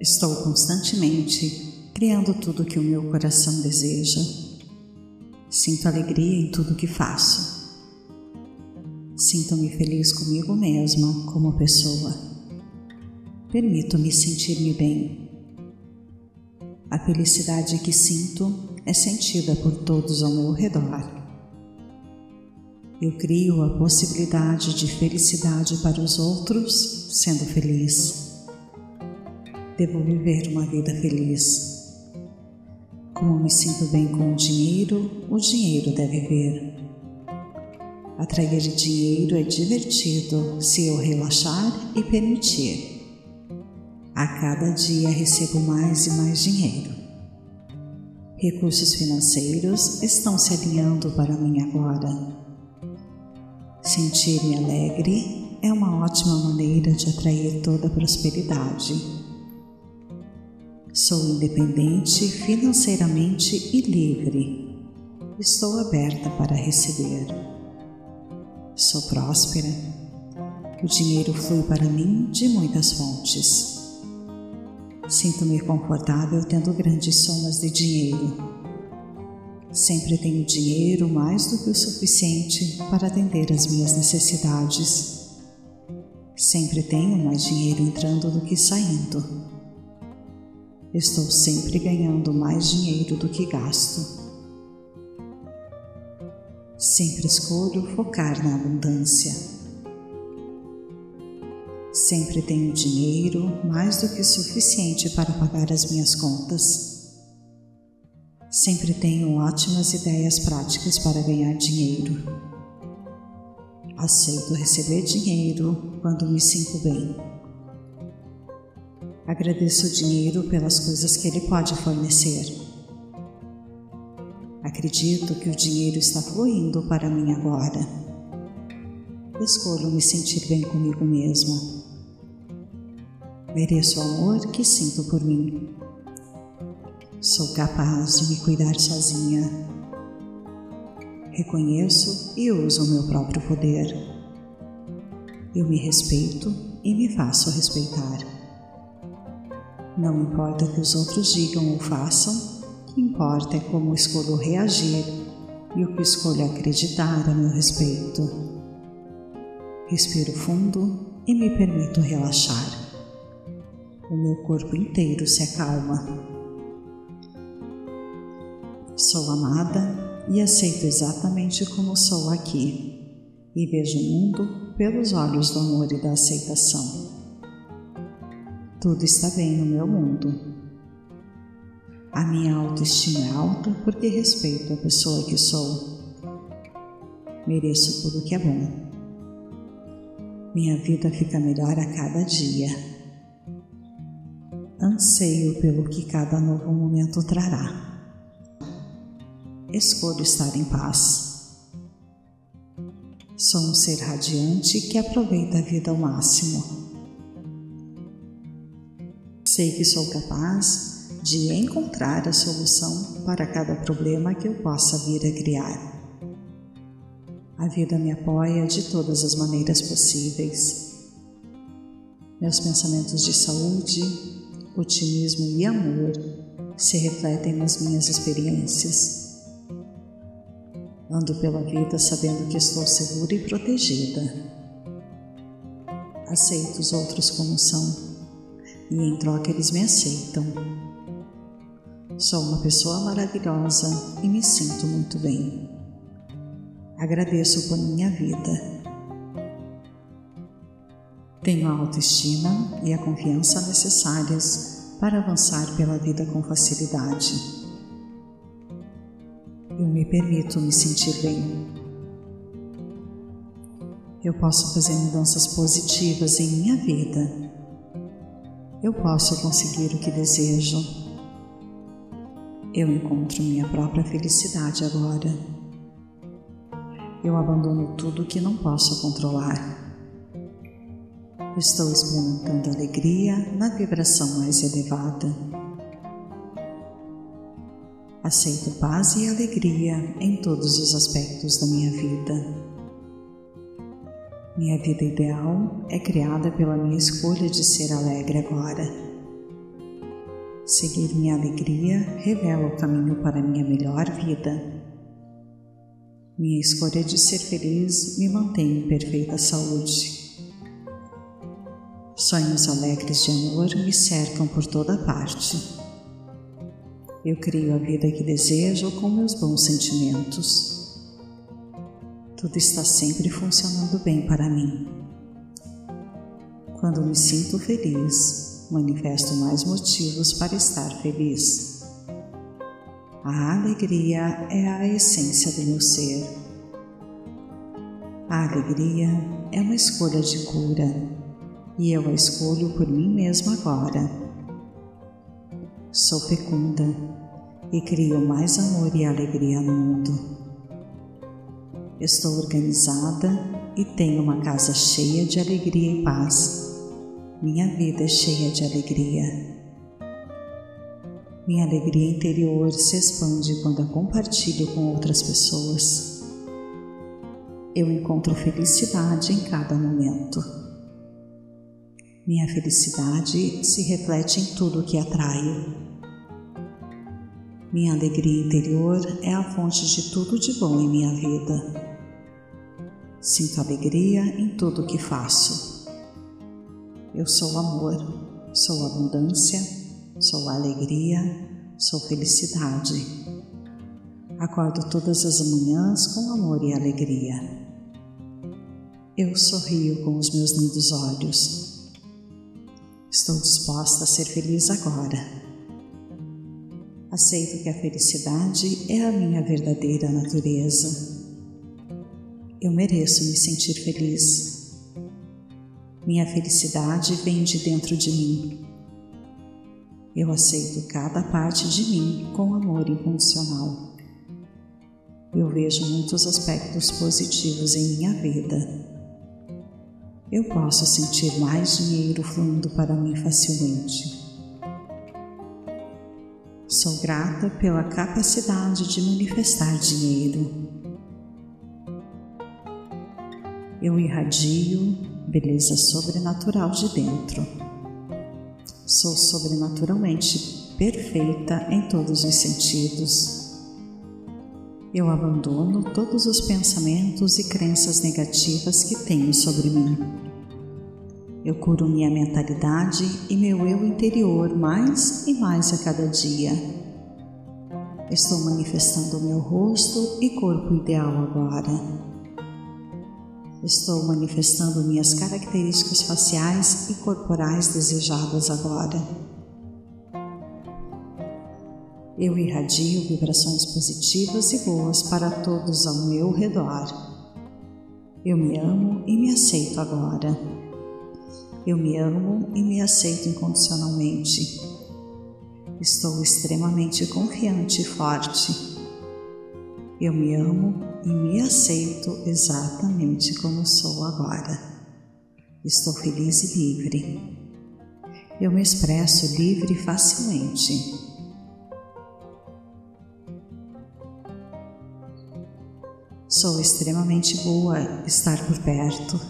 Estou constantemente criando tudo que o meu coração deseja. Sinto alegria em tudo que faço. Sinto-me feliz comigo mesma como pessoa. Permito-me sentir-me bem. A felicidade que sinto é sentida por todos ao meu redor. Eu crio a possibilidade de felicidade para os outros sendo feliz. Devo viver uma vida feliz. Como me sinto bem com o dinheiro, o dinheiro deve vir. Atrair dinheiro é divertido se eu relaxar e permitir. A cada dia recebo mais e mais dinheiro. Recursos financeiros estão se alinhando para mim agora. Sentir-me alegre é uma ótima maneira de atrair toda a prosperidade. Sou independente financeiramente e livre. Estou aberta para receber. Sou próspera. O dinheiro flui para mim de muitas fontes. Sinto-me confortável tendo grandes somas de dinheiro Sempre tenho dinheiro mais do que o suficiente para atender às minhas necessidades. Sempre tenho mais dinheiro entrando do que saindo. Estou sempre ganhando mais dinheiro do que gasto. Sempre escolho focar na abundância. Sempre tenho dinheiro mais do que suficiente para pagar as minhas contas. Sempre tenho ótimas ideias práticas para ganhar dinheiro. Aceito receber dinheiro quando me sinto bem. Agradeço o dinheiro pelas coisas que ele pode fornecer. Acredito que o dinheiro está fluindo para mim agora. Escolho me sentir bem comigo mesma. Mereço o amor que sinto por mim. Sou capaz de me cuidar sozinha. Reconheço e uso o meu próprio poder. Eu me respeito e me faço respeitar. Não importa o que os outros digam ou façam, o que importa é como escolho reagir e o que escolho acreditar a meu respeito. Respiro fundo e me permito relaxar. O meu corpo inteiro se acalma. Sou amada e aceito exatamente como sou aqui, e vejo o mundo pelos olhos do amor e da aceitação. Tudo está bem no meu mundo. A minha autoestima é alta porque respeito a pessoa que sou. Mereço tudo que é bom. Minha vida fica melhor a cada dia. Anseio pelo que cada novo momento trará escolho estar em paz. Sou um ser radiante que aproveita a vida ao máximo. Sei que sou capaz de encontrar a solução para cada problema que eu possa vir a criar. A vida me apoia de todas as maneiras possíveis. Meus pensamentos de saúde, otimismo e amor se refletem nas minhas experiências. Ando pela vida sabendo que estou segura e protegida. Aceito os outros como são e em troca eles me aceitam. Sou uma pessoa maravilhosa e me sinto muito bem. Agradeço por minha vida. Tenho a autoestima e a confiança necessárias para avançar pela vida com facilidade eu me permito me sentir bem. Eu posso fazer mudanças positivas em minha vida. Eu posso conseguir o que desejo. Eu encontro minha própria felicidade agora. Eu abandono tudo que não posso controlar. Estou experimentando alegria na vibração mais elevada. Aceito paz e alegria em todos os aspectos da minha vida. Minha vida ideal é criada pela minha escolha de ser alegre agora. Seguir minha alegria revela o caminho para minha melhor vida. Minha escolha de ser feliz me mantém em perfeita saúde. Sonhos alegres de amor me cercam por toda parte. Eu crio a vida que desejo com meus bons sentimentos. Tudo está sempre funcionando bem para mim. Quando me sinto feliz, manifesto mais motivos para estar feliz. A alegria é a essência do meu ser. A alegria é uma escolha de cura e eu a escolho por mim mesma agora. Sou fecunda e crio mais amor e alegria no mundo. Estou organizada e tenho uma casa cheia de alegria e paz minha vida é cheia de alegria. Minha alegria interior se expande quando a compartilho com outras pessoas. Eu encontro felicidade em cada momento. Minha felicidade se reflete em tudo que atraio. Minha alegria interior é a fonte de tudo de bom em minha vida. Sinto alegria em tudo que faço. Eu sou amor, sou abundância, sou alegria, sou felicidade. Acordo todas as manhãs com amor e alegria. Eu sorrio com os meus lindos olhos. Estou disposta a ser feliz agora. Aceito que a felicidade é a minha verdadeira natureza. Eu mereço me sentir feliz minha felicidade vem de dentro de mim. Eu aceito cada parte de mim com amor incondicional. Eu vejo muitos aspectos positivos em minha vida. Eu posso sentir mais dinheiro fluindo para mim facilmente. Sou grata pela capacidade de manifestar dinheiro. Eu irradio beleza sobrenatural de dentro. Sou sobrenaturalmente perfeita em todos os sentidos. Eu abandono todos os pensamentos e crenças negativas que tenho sobre mim. Eu curo minha mentalidade e meu eu interior mais e mais a cada dia. Estou manifestando o meu rosto e corpo ideal agora. Estou manifestando minhas características faciais e corporais desejadas agora. Eu irradio vibrações positivas e boas para todos ao meu redor. Eu me amo e me aceito agora. Eu me amo e me aceito incondicionalmente. Estou extremamente confiante e forte. Eu me amo e me aceito exatamente como sou agora. Estou feliz e livre. Eu me expresso livre e facilmente. Sou extremamente boa estar por perto.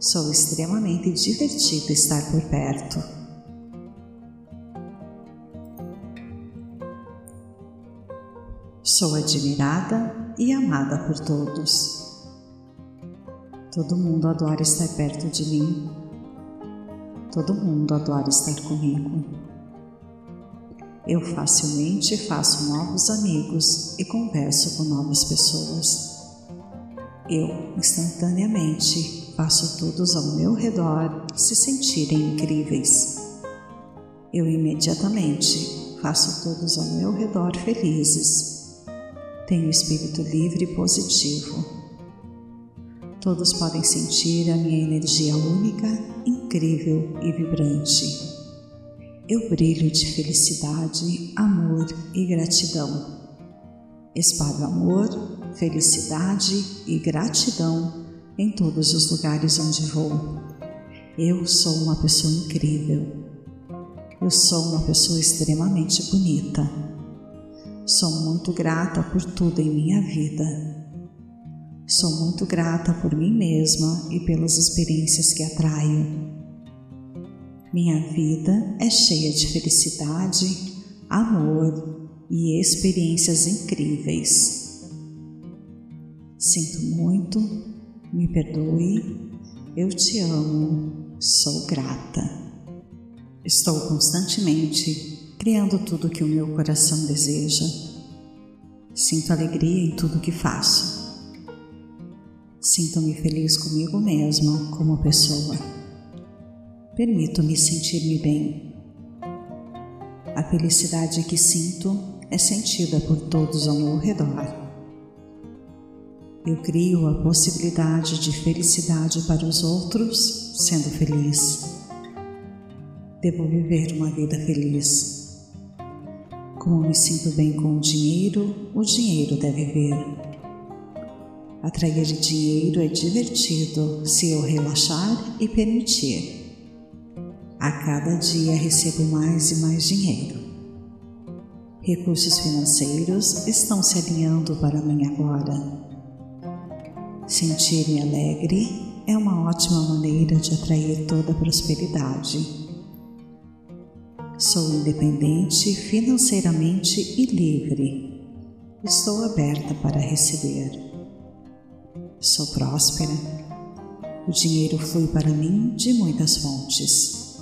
Sou extremamente divertido estar por perto. Sou admirada e amada por todos. Todo mundo adora estar perto de mim. Todo mundo adora estar comigo. Eu facilmente faço novos amigos e converso com novas pessoas. Eu instantaneamente faço todos ao meu redor se sentirem incríveis. Eu imediatamente faço todos ao meu redor felizes tenho espírito livre e positivo. Todos podem sentir a minha energia única, incrível e vibrante. Eu brilho de felicidade, amor e gratidão. Espalho amor, felicidade e gratidão em todos os lugares onde vou. Eu sou uma pessoa incrível. Eu sou uma pessoa extremamente bonita. Sou muito grata por tudo em minha vida. Sou muito grata por mim mesma e pelas experiências que atraio. Minha vida é cheia de felicidade, amor e experiências incríveis. Sinto muito, me perdoe, eu te amo, sou grata. Estou constantemente criando tudo que o meu coração deseja. Sinto alegria em tudo que faço. Sinto-me feliz comigo mesma como pessoa. Permito-me sentir-me bem. A felicidade que sinto é sentida por todos ao meu redor. Eu crio a possibilidade de felicidade para os outros sendo feliz. Devo viver uma vida feliz. Como me sinto bem com o dinheiro, o dinheiro deve vir. Atrair dinheiro é divertido se eu relaxar e permitir. A cada dia recebo mais e mais dinheiro. Recursos financeiros estão se alinhando para mim agora. Sentir-me alegre é uma ótima maneira de atrair toda a prosperidade. Sou independente financeiramente e livre. Estou aberta para receber. Sou próspera. O dinheiro flui para mim de muitas fontes.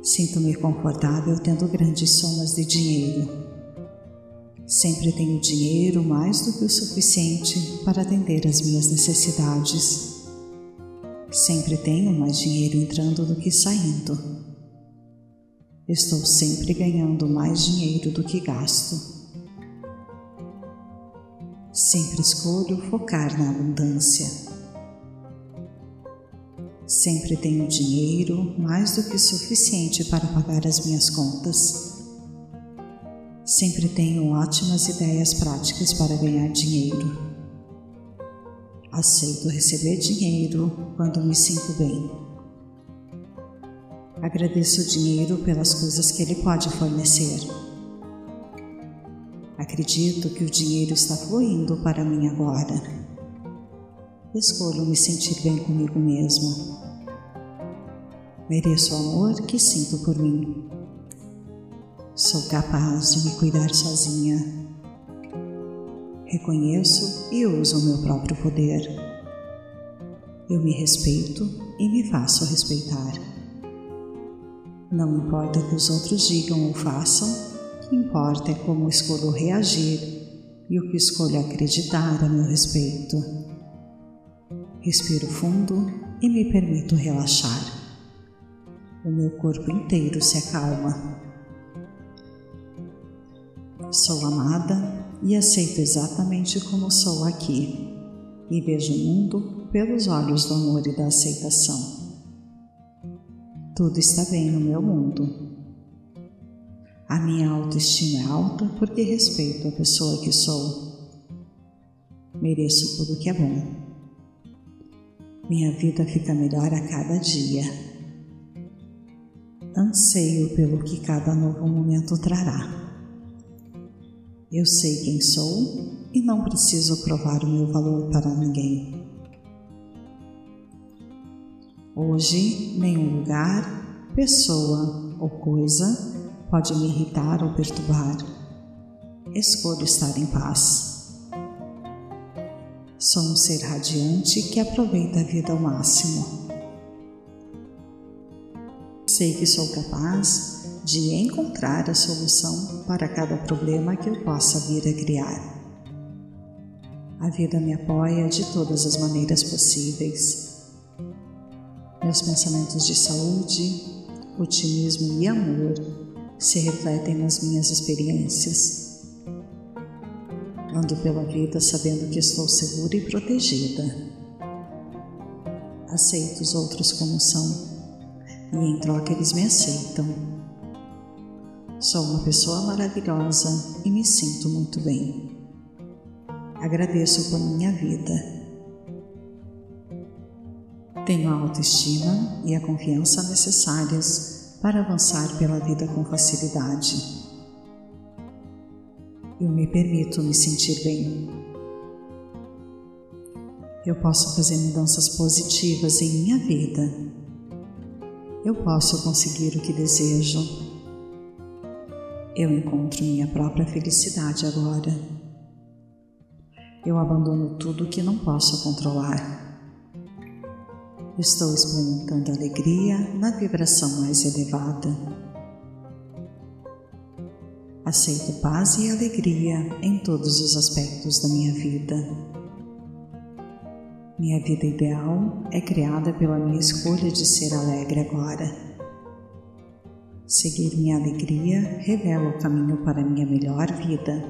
Sinto-me confortável tendo grandes somas de dinheiro. Sempre tenho dinheiro mais do que o suficiente para atender às minhas necessidades. Sempre tenho mais dinheiro entrando do que saindo. Estou sempre ganhando mais dinheiro do que gasto. Sempre escolho focar na abundância. Sempre tenho dinheiro mais do que suficiente para pagar as minhas contas. Sempre tenho ótimas ideias práticas para ganhar dinheiro. Aceito receber dinheiro quando me sinto bem. Agradeço o dinheiro pelas coisas que ele pode fornecer. Acredito que o dinheiro está fluindo para mim agora. Escolho me sentir bem comigo mesma. Mereço o amor que sinto por mim. Sou capaz de me cuidar sozinha. Reconheço e uso o meu próprio poder. Eu me respeito e me faço respeitar. Não importa o que os outros digam ou façam, que importa é como escolho reagir e o que escolho acreditar a meu respeito. Respiro fundo e me permito relaxar. O meu corpo inteiro se acalma. Sou amada e aceito exatamente como sou aqui e vejo o mundo pelos olhos do amor e da aceitação. Tudo está bem no meu mundo a minha autoestima é alta porque respeito a pessoa que sou. Mereço tudo que é bom. Minha vida fica melhor a cada dia. Anseio pelo que cada novo momento trará. Eu sei quem sou e não preciso provar o meu valor para ninguém. Hoje, nenhum lugar, pessoa ou coisa pode me irritar ou perturbar. Escolho estar em paz. Sou um ser radiante que aproveita a vida ao máximo. Sei que sou capaz de encontrar a solução para cada problema que eu possa vir a criar. A vida me apoia de todas as maneiras possíveis. Meus pensamentos de saúde, otimismo e amor se refletem nas minhas experiências. Ando pela vida sabendo que estou segura e protegida. Aceito os outros como são e em troca eles me aceitam. Sou uma pessoa maravilhosa e me sinto muito bem. Agradeço por minha vida. Tenho a autoestima e a confiança necessárias para avançar pela vida com facilidade. Eu me permito me sentir bem. Eu posso fazer mudanças positivas em minha vida. Eu posso conseguir o que desejo. Eu encontro minha própria felicidade agora. Eu abandono tudo que não posso controlar. Estou experimentando alegria na vibração mais elevada. Aceito paz e alegria em todos os aspectos da minha vida. Minha vida ideal é criada pela minha escolha de ser alegre agora. Seguir minha alegria revela o caminho para minha melhor vida.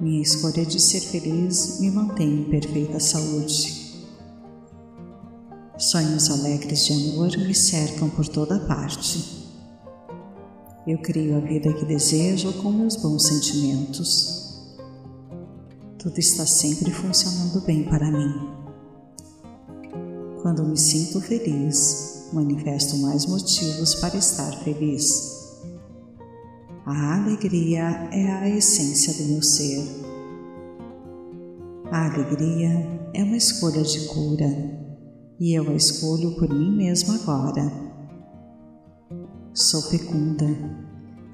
Minha escolha de ser feliz me mantém em perfeita saúde. Sonhos alegres de amor me cercam por toda parte. Eu crio a vida que desejo com meus bons sentimentos. Tudo está sempre funcionando bem para mim. Quando me sinto feliz, manifesto mais motivos para estar feliz. A alegria é a essência do meu ser. A alegria é uma escolha de cura e eu a escolho por mim mesma agora. Sou fecunda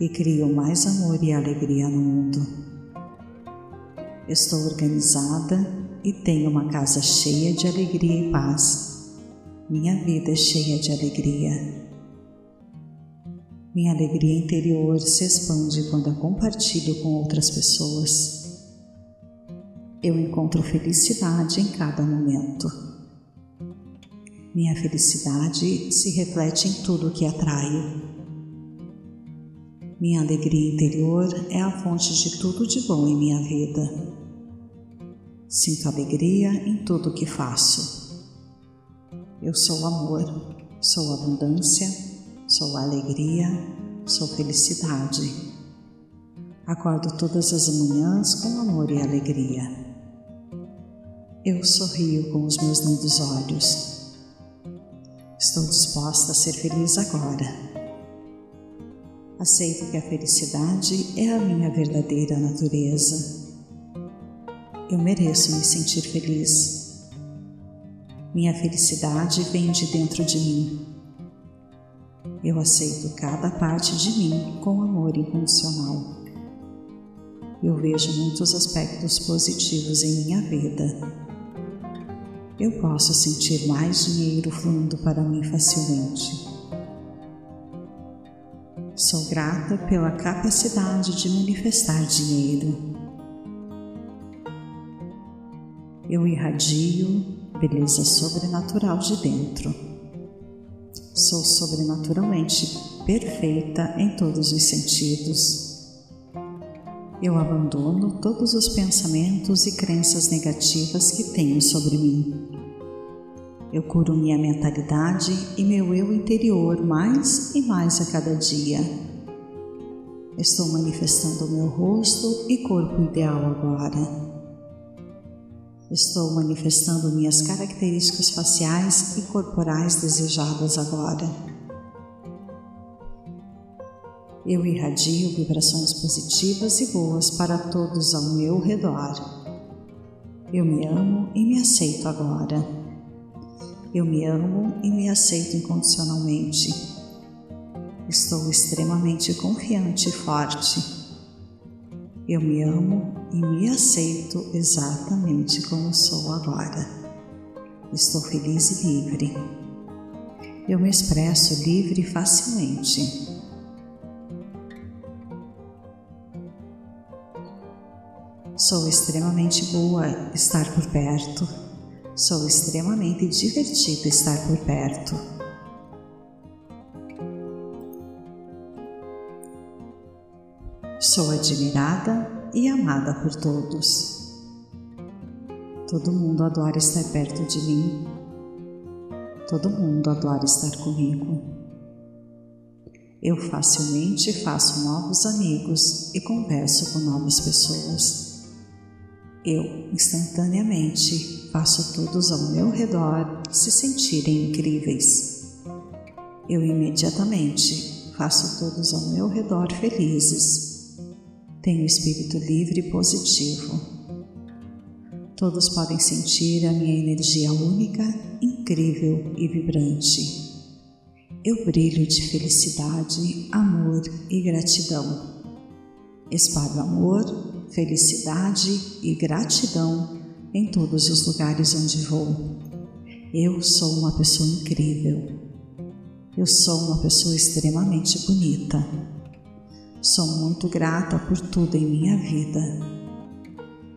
e crio mais amor e alegria no mundo. Estou organizada e tenho uma casa cheia de alegria e paz. Minha vida é cheia de alegria. Minha alegria interior se expande quando a compartilho com outras pessoas. Eu encontro felicidade em cada momento. Minha felicidade se reflete em tudo que atraio. Minha alegria interior é a fonte de tudo de bom em minha vida. Sinto alegria em tudo o que faço. Eu sou amor, sou abundância, sou alegria, sou felicidade. Acordo todas as manhãs com amor e alegria. Eu sorrio com os meus lindos olhos. Estou disposta a ser feliz agora. Aceito que a felicidade é a minha verdadeira natureza eu mereço me sentir feliz. Minha felicidade vem de dentro de mim. Eu aceito cada parte de mim com amor incondicional. Eu vejo muitos aspectos positivos em minha vida. Eu posso sentir mais dinheiro fluindo para mim facilmente. Sou grata pela capacidade de manifestar dinheiro. eu irradio beleza sobrenatural de dentro. Sou sobrenaturalmente perfeita em todos os sentidos. Eu abandono todos os pensamentos e crenças negativas que tenho sobre mim. Eu curo minha mentalidade e meu eu interior mais e mais a cada dia. Estou manifestando meu rosto e corpo ideal agora. Estou manifestando minhas características faciais e corporais desejadas agora. Eu irradio vibrações positivas e boas para todos ao meu redor. Eu me amo e me aceito agora. Eu me amo e me aceito incondicionalmente. Estou extremamente confiante e forte. Eu me amo e me aceito exatamente como sou agora. Estou feliz e livre. Eu me expresso livre e facilmente. Sou extremamente boa estar por perto. Sou extremamente divertida estar por perto. Sou admirada e amada por todos. Todo mundo adora estar perto de mim. Todo mundo adora estar comigo. Eu facilmente faço novos amigos e converso com novas pessoas. Eu, instantaneamente, faço todos ao meu redor se sentirem incríveis. Eu imediatamente faço todos ao meu redor felizes tenho espírito livre e positivo. Todos podem sentir a minha energia única, incrível e vibrante. eu brilho de felicidade, amor e gratidão. Espalho amor, felicidade e gratidão em todos os lugares onde vou. Eu sou uma pessoa incrível. Eu sou uma pessoa extremamente bonita. Sou muito grata por tudo em minha vida.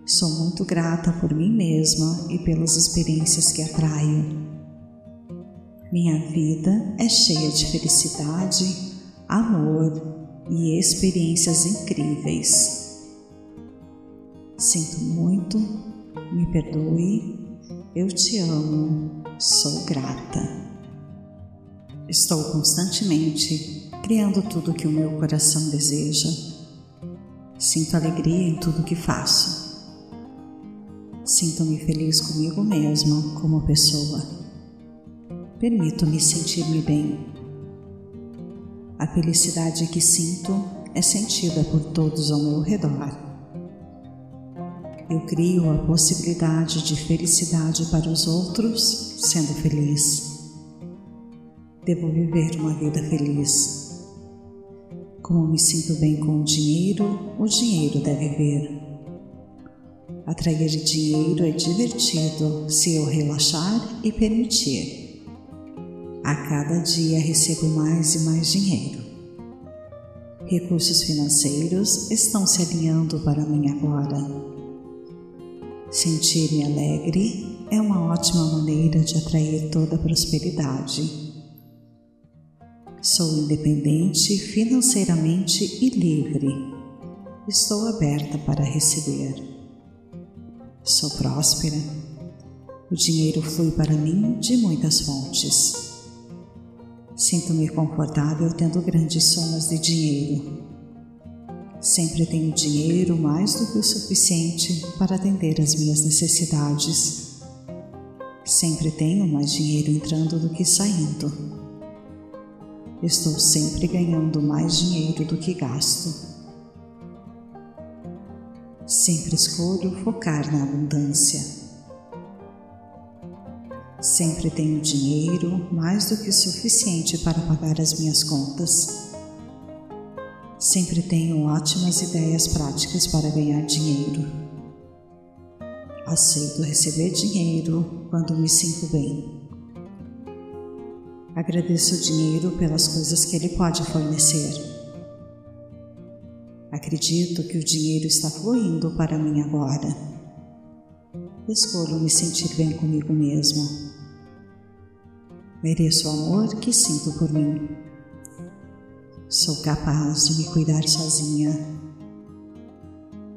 Sou muito grata por mim mesma e pelas experiências que atraio. Minha vida é cheia de felicidade, amor e experiências incríveis. Sinto muito, me perdoe, eu te amo, sou grata. Estou constantemente criando tudo que o meu coração deseja. Sinto alegria em tudo que faço. Sinto-me feliz comigo mesma como pessoa. Permito-me sentir-me bem. A felicidade que sinto é sentida por todos ao meu redor. Eu crio a possibilidade de felicidade para os outros sendo feliz. Devo viver uma vida feliz. Como me sinto bem com o dinheiro, o dinheiro deve vir. Atrair dinheiro é divertido se eu relaxar e permitir. A cada dia recebo mais e mais dinheiro. Recursos financeiros estão se alinhando para mim agora. Sentir-me alegre é uma ótima maneira de atrair toda a prosperidade. Sou independente financeiramente e livre. Estou aberta para receber. Sou próspera. O dinheiro flui para mim de muitas fontes. Sinto-me confortável tendo grandes somas de dinheiro. Sempre tenho dinheiro mais do que o suficiente para atender às minhas necessidades. Sempre tenho mais dinheiro entrando do que saindo. Estou sempre ganhando mais dinheiro do que gasto. Sempre escolho focar na abundância. Sempre tenho dinheiro mais do que suficiente para pagar as minhas contas. Sempre tenho ótimas ideias práticas para ganhar dinheiro. Aceito receber dinheiro quando me sinto bem. Agradeço o dinheiro pelas coisas que ele pode fornecer. Acredito que o dinheiro está fluindo para mim agora. Escolho me sentir bem comigo mesma. Mereço o amor que sinto por mim. Sou capaz de me cuidar sozinha.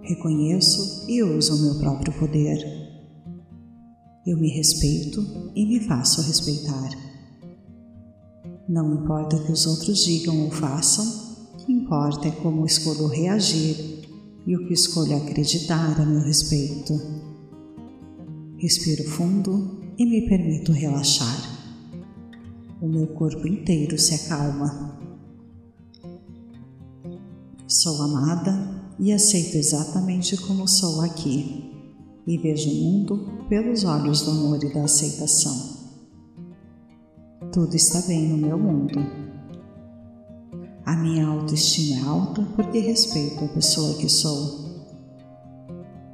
Reconheço e uso o meu próprio poder. Eu me respeito e me faço respeitar. Não importa o que os outros digam ou façam, o que importa é como escolho reagir e o que escolho acreditar a meu respeito. Respiro fundo e me permito relaxar. O meu corpo inteiro se acalma. Sou amada e aceito exatamente como sou aqui, e vejo o mundo pelos olhos do amor e da aceitação. Tudo está bem no meu mundo. A minha autoestima é alta porque respeito a pessoa que sou.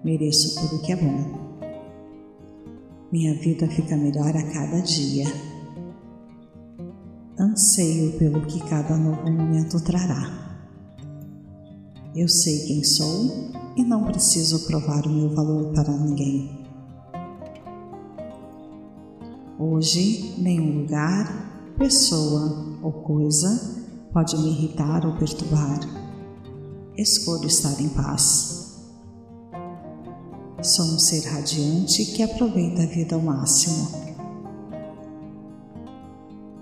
Mereço tudo que é bom. Minha vida fica melhor a cada dia. Anseio pelo que cada novo momento trará. Eu sei quem sou e não preciso provar o meu valor para ninguém. Hoje, nenhum lugar, pessoa ou coisa pode me irritar ou perturbar. Escolho estar em paz. Sou um ser radiante que aproveita a vida ao máximo.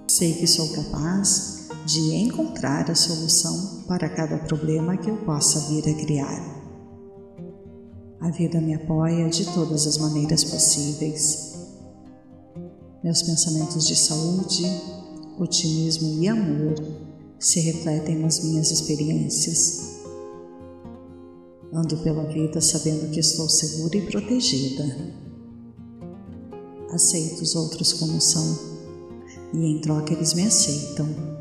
Sei que sou capaz de encontrar a solução para cada problema que eu possa vir a criar. A vida me apoia de todas as maneiras possíveis meus pensamentos de saúde, otimismo e amor se refletem nas minhas experiências. Ando pela vida sabendo que estou segura e protegida. Aceito os outros como são. e em troca eles me aceitam.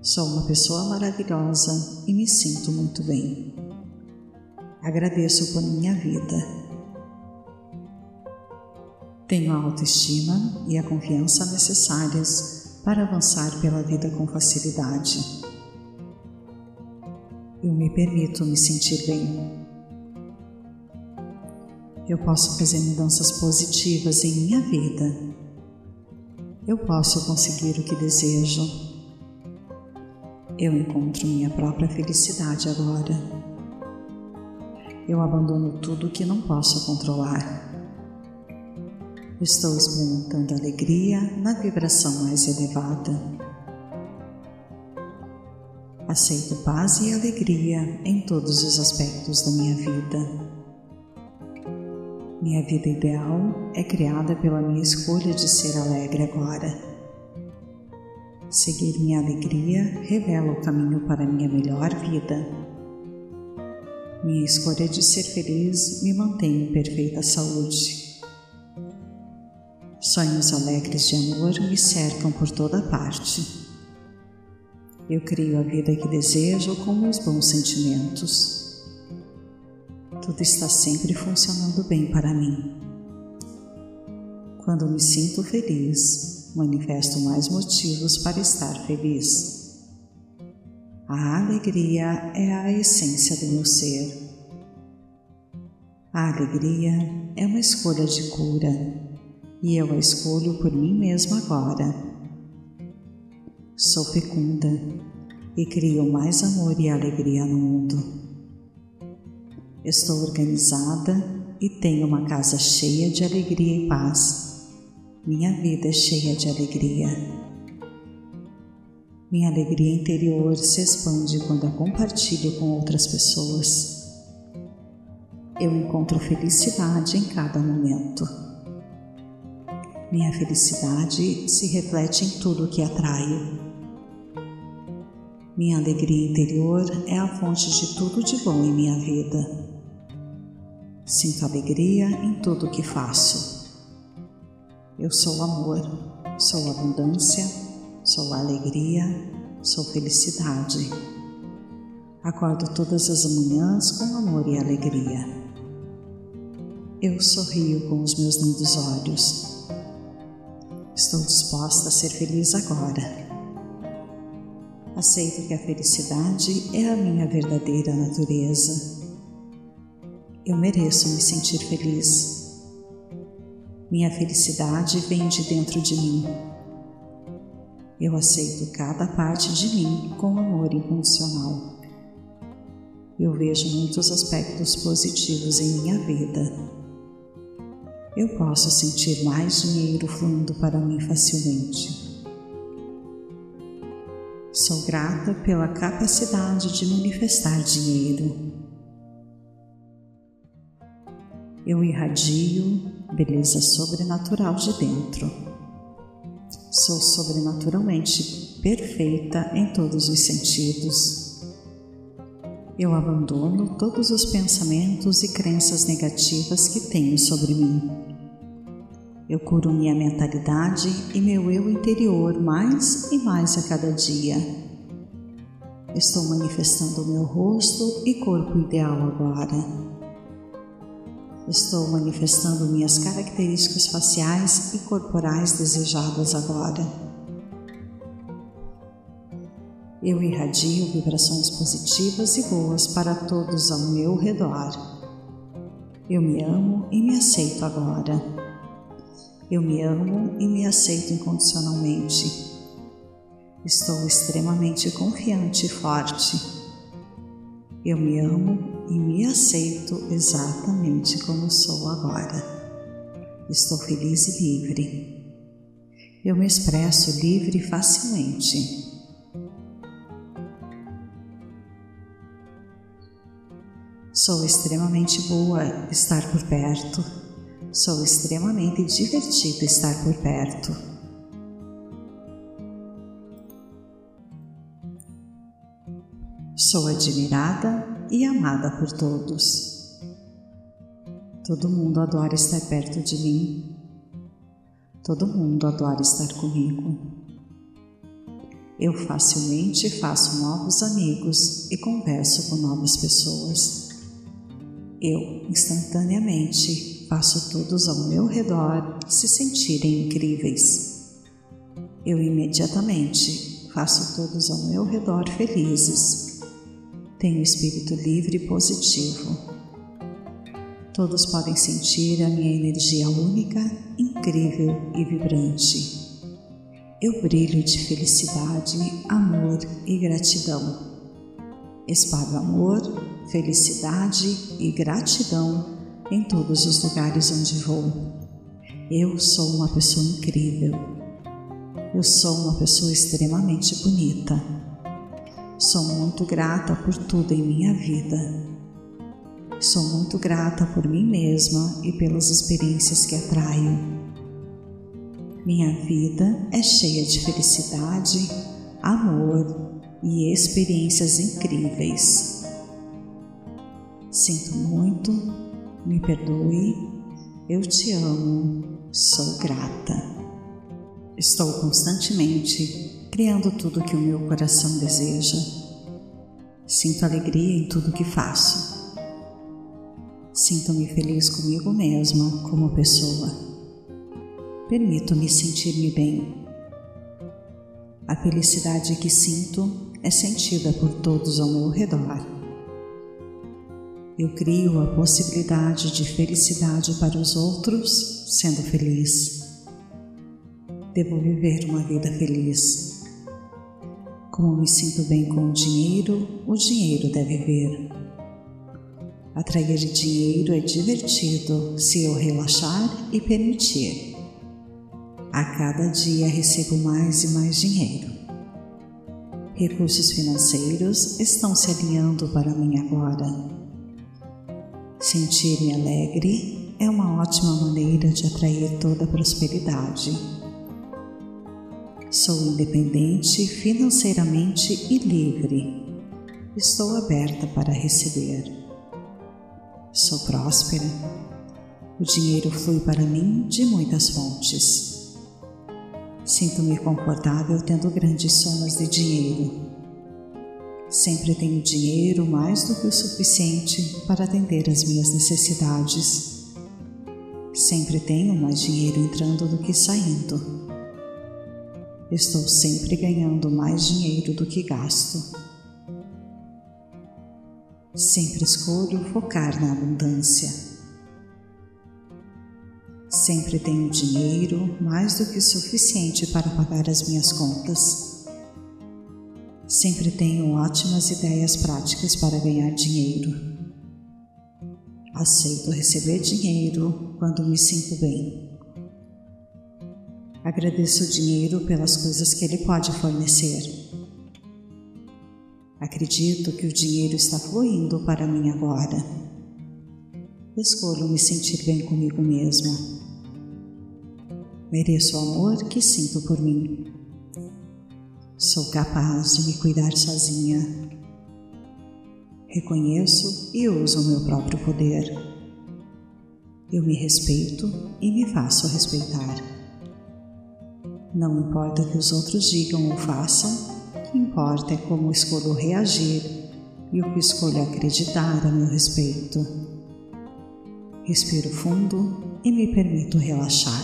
Sou uma pessoa maravilhosa e me sinto muito bem. Agradeço por minha vida. Tenho a autoestima e a confiança necessárias para avançar pela vida com facilidade. Eu me permito me sentir bem. Eu posso fazer mudanças positivas em minha vida. Eu posso conseguir o que desejo. Eu encontro minha própria felicidade agora. Eu abandono tudo que não posso controlar. Estou experimentando alegria na vibração mais elevada. Aceito paz e alegria em todos os aspectos da minha vida. Minha vida ideal é criada pela minha escolha de ser alegre agora. Seguir minha alegria revela o caminho para minha melhor vida. Minha escolha de ser feliz me mantém em perfeita saúde. Sonhos alegres de amor me cercam por toda parte. Eu crio a vida que desejo com meus bons sentimentos. Tudo está sempre funcionando bem para mim. Quando me sinto feliz, manifesto mais motivos para estar feliz. A alegria é a essência do meu ser. A alegria é uma escolha de cura e eu a escolho por mim mesma agora Sou fecunda e crio mais amor e alegria no mundo. Estou organizada e tenho uma casa cheia de alegria e paz. Minha vida é cheia de alegria. Minha alegria interior se expande quando a compartilho com outras pessoas. Eu encontro felicidade em cada momento. Minha felicidade se reflete em tudo que atraio. Minha alegria interior é a fonte de tudo de bom em minha vida. Sinto alegria em tudo o que faço. Eu sou amor, sou abundância, sou alegria, sou felicidade. Acordo todas as manhãs com amor e alegria. Eu sorrio com os meus lindos olhos. Estou disposta a ser feliz agora Aceito que a felicidade é a minha verdadeira natureza. Eu mereço me sentir feliz. Minha felicidade vem de dentro de mim. Eu aceito cada parte de mim com amor incondicional. Eu vejo muitos aspectos positivos em minha vida. Eu posso sentir mais dinheiro fluindo para mim facilmente. Sou grata pela capacidade de manifestar dinheiro. Eu irradio beleza sobrenatural de dentro. Sou sobrenaturalmente perfeita em todos os sentidos. Eu abandono todos os pensamentos e crenças negativas que tenho sobre mim. Eu curo minha mentalidade e meu eu interior mais e mais a cada dia. Estou manifestando o meu rosto e corpo ideal agora. Estou manifestando minhas características faciais e corporais desejadas agora. Eu irradio vibrações positivas e boas para todos ao meu redor. Eu me amo e me aceito agora. Eu me amo e me aceito incondicionalmente. Estou extremamente confiante e forte. Eu me amo e me aceito exatamente como sou agora. Estou feliz e livre. Eu me expresso livre e facilmente. Sou extremamente boa estar por perto Sou extremamente divertido estar por perto. Sou admirada e amada por todos. Todo mundo adora estar perto de mim. Todo mundo adora estar comigo. Eu facilmente faço novos amigos e converso com novas pessoas. Eu, instantaneamente, faço todos ao meu redor se sentirem incríveis. Eu, imediatamente, faço todos ao meu redor felizes. Tenho espírito livre e positivo Todos podem sentir a minha energia única, incrível e vibrante. Eu brilho de felicidade, amor e gratidão. Espalho amor, felicidade e gratidão em todos os lugares onde vou. Eu sou uma pessoa incrível. Eu sou uma pessoa extremamente bonita. Sou muito grata por tudo em minha vida. Sou muito grata por mim mesma e pelas experiências que atraio. Minha vida é cheia de felicidade, amor e experiências incríveis. Sinto muito, me perdoe, eu te amo, sou grata. Estou constantemente criando tudo que o meu coração deseja. Sinto alegria em tudo que faço. Sinto-me feliz comigo mesma como pessoa. Permito-me sentir-me bem. A felicidade que sinto é sentida por todos ao meu redor. Eu crio a possibilidade de felicidade para os outros sendo feliz. Devo viver uma vida feliz. Como me sinto bem com o dinheiro, o dinheiro deve vir. Atrair dinheiro é divertido se eu relaxar e permitir. A cada dia recebo mais e mais dinheiro. Recursos financeiros estão se alinhando para mim agora. Sentir-me alegre é uma ótima maneira de atrair toda a prosperidade. Sou independente financeiramente e livre. Estou aberta para receber. Sou próspera. O dinheiro flui para mim de muitas fontes. Sinto-me confortável tendo grandes somas de dinheiro. Sempre tenho dinheiro mais do que o suficiente para atender às minhas necessidades. Sempre tenho mais dinheiro entrando do que saindo. Estou sempre ganhando mais dinheiro do que gasto. Sempre escolho focar na abundância. Sempre tenho dinheiro mais do que suficiente para pagar as minhas contas. Sempre tenho ótimas ideias práticas para ganhar dinheiro. Aceito receber dinheiro quando me sinto bem. Agradeço o dinheiro pelas coisas que ele pode fornecer Acredito que o dinheiro está fluindo para mim agora. Escolho me sentir bem comigo mesma. Mereço o amor que sinto por mim. Sou capaz de me cuidar sozinha. Reconheço e uso o meu próprio poder. Eu me respeito e me faço respeitar. Não importa o que os outros digam ou façam, que importa é como escolho reagir e o que escolho acreditar a meu respeito. Respiro fundo e me permito relaxar.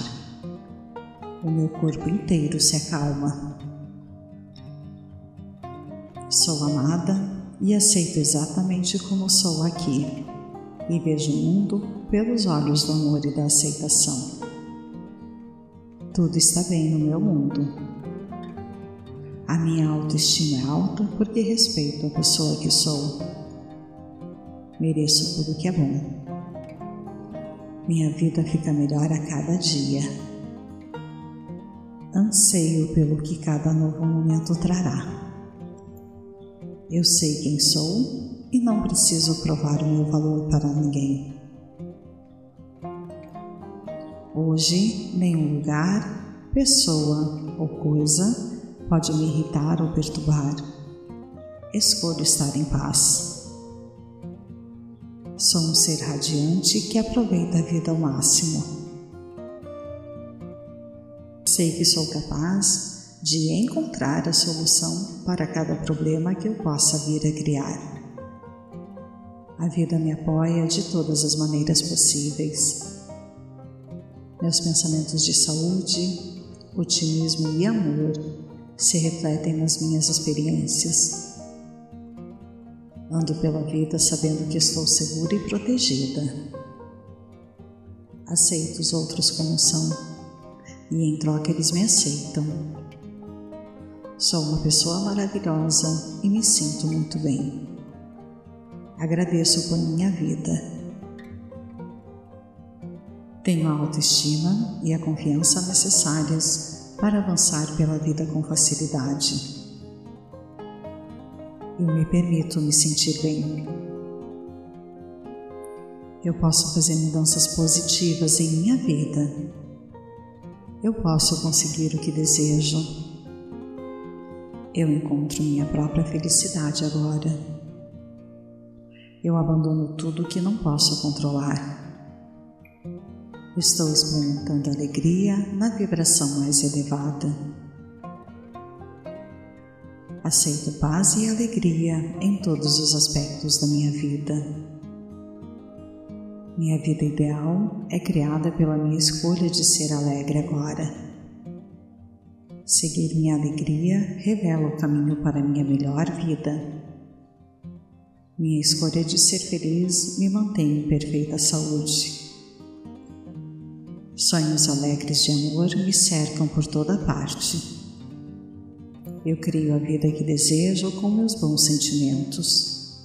O meu corpo inteiro se acalma. Sou amada e aceito exatamente como sou aqui e vejo o mundo pelos olhos do amor e da aceitação. Tudo está bem no meu mundo a minha autoestima é alta porque respeito a pessoa que sou. Mereço tudo que é bom. Minha vida fica melhor a cada dia. Anseio pelo que cada novo momento trará. Eu sei quem sou e não preciso provar o meu valor para ninguém. Hoje, nenhum lugar, pessoa ou coisa pode me irritar ou perturbar. Escolho estar em paz. Sou um ser radiante que aproveita a vida ao máximo. Sei que sou capaz de encontrar a solução para cada problema que eu possa vir a criar. A vida me apoia de todas as maneiras possíveis. Meus pensamentos de saúde, otimismo e amor se refletem nas minhas experiências. Ando pela vida sabendo que estou segura e protegida. Aceito os outros como são e em troca eles me aceitam. Sou uma pessoa maravilhosa e me sinto muito bem. Agradeço por minha vida. Tenho a autoestima e a confiança necessárias para avançar pela vida com facilidade. Eu me permito me sentir bem. Eu posso fazer mudanças positivas em minha vida. Eu posso conseguir o que desejo. Eu encontro minha própria felicidade agora eu abandono tudo que não posso controlar. Estou experimentando alegria na vibração mais elevada. Aceito paz e alegria em todos os aspectos da minha vida. Minha vida ideal é criada pela minha escolha de ser alegre agora. Seguir minha alegria revela o caminho para minha melhor vida. Minha escolha de ser feliz me mantém em perfeita saúde. Sonhos alegres de amor me cercam por toda parte. Eu crio a vida que desejo com meus bons sentimentos.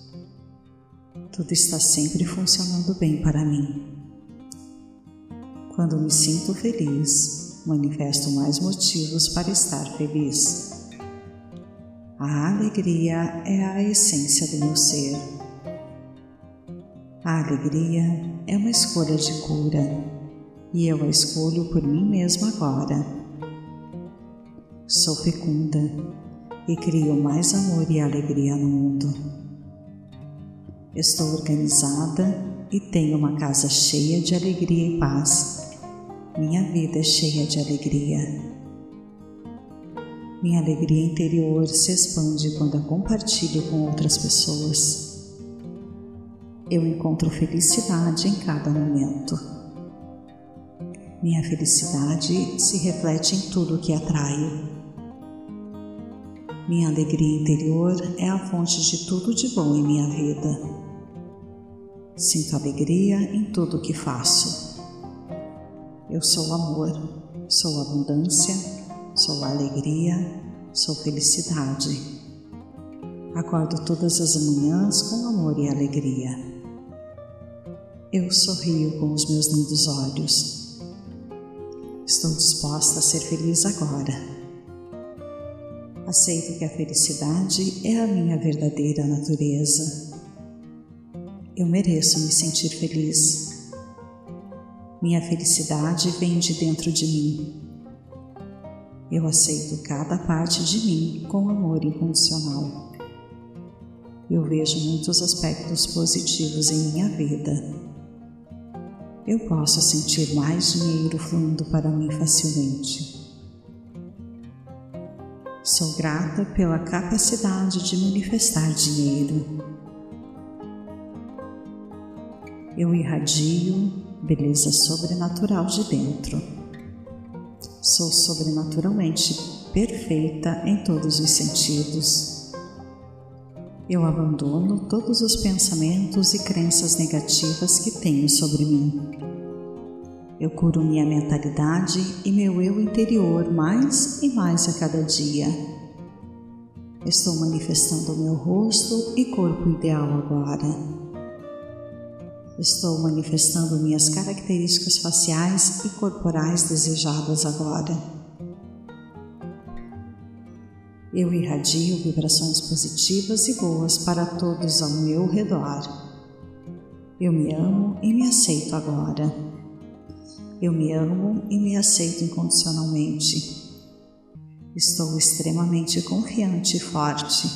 Tudo está sempre funcionando bem para mim. Quando me sinto feliz, manifesto mais motivos para estar feliz. A alegria é a essência do meu ser. A alegria é uma escolha de cura e eu a escolho por mim mesma agora. Sou fecunda e crio mais amor e alegria no mundo. Estou organizada e tenho uma casa cheia de alegria e paz. Minha vida é cheia de alegria. Minha alegria interior se expande quando a compartilho com outras pessoas. Eu encontro felicidade em cada momento. Minha felicidade se reflete em tudo que atraio. Minha alegria interior é a fonte de tudo de bom em minha vida. Sinto alegria em tudo que faço. Eu sou amor, sou abundância, sou alegria, sou felicidade. Acordo todas as manhãs com amor e alegria. Eu sorrio com os meus lindos olhos. Estou disposta a ser feliz agora. Aceito que a felicidade é a minha verdadeira natureza. Eu mereço me sentir feliz. Minha felicidade vem de dentro de mim eu aceito cada parte de mim com amor incondicional. Eu vejo muitos aspectos positivos em minha vida. Eu posso sentir mais dinheiro fluindo para mim facilmente. Sou grata pela capacidade de manifestar dinheiro. Eu irradio beleza sobrenatural de dentro. Sou sobrenaturalmente perfeita em todos os sentidos. Eu abandono todos os pensamentos e crenças negativas que tenho sobre mim. Eu curo minha mentalidade e meu eu interior mais e mais a cada dia. Estou manifestando meu rosto e corpo ideal agora. Estou manifestando minhas características faciais e corporais desejadas agora. Eu irradio vibrações positivas e boas para todos ao meu redor. Eu me amo e me aceito agora. Eu me amo e me aceito incondicionalmente. Estou extremamente confiante e forte.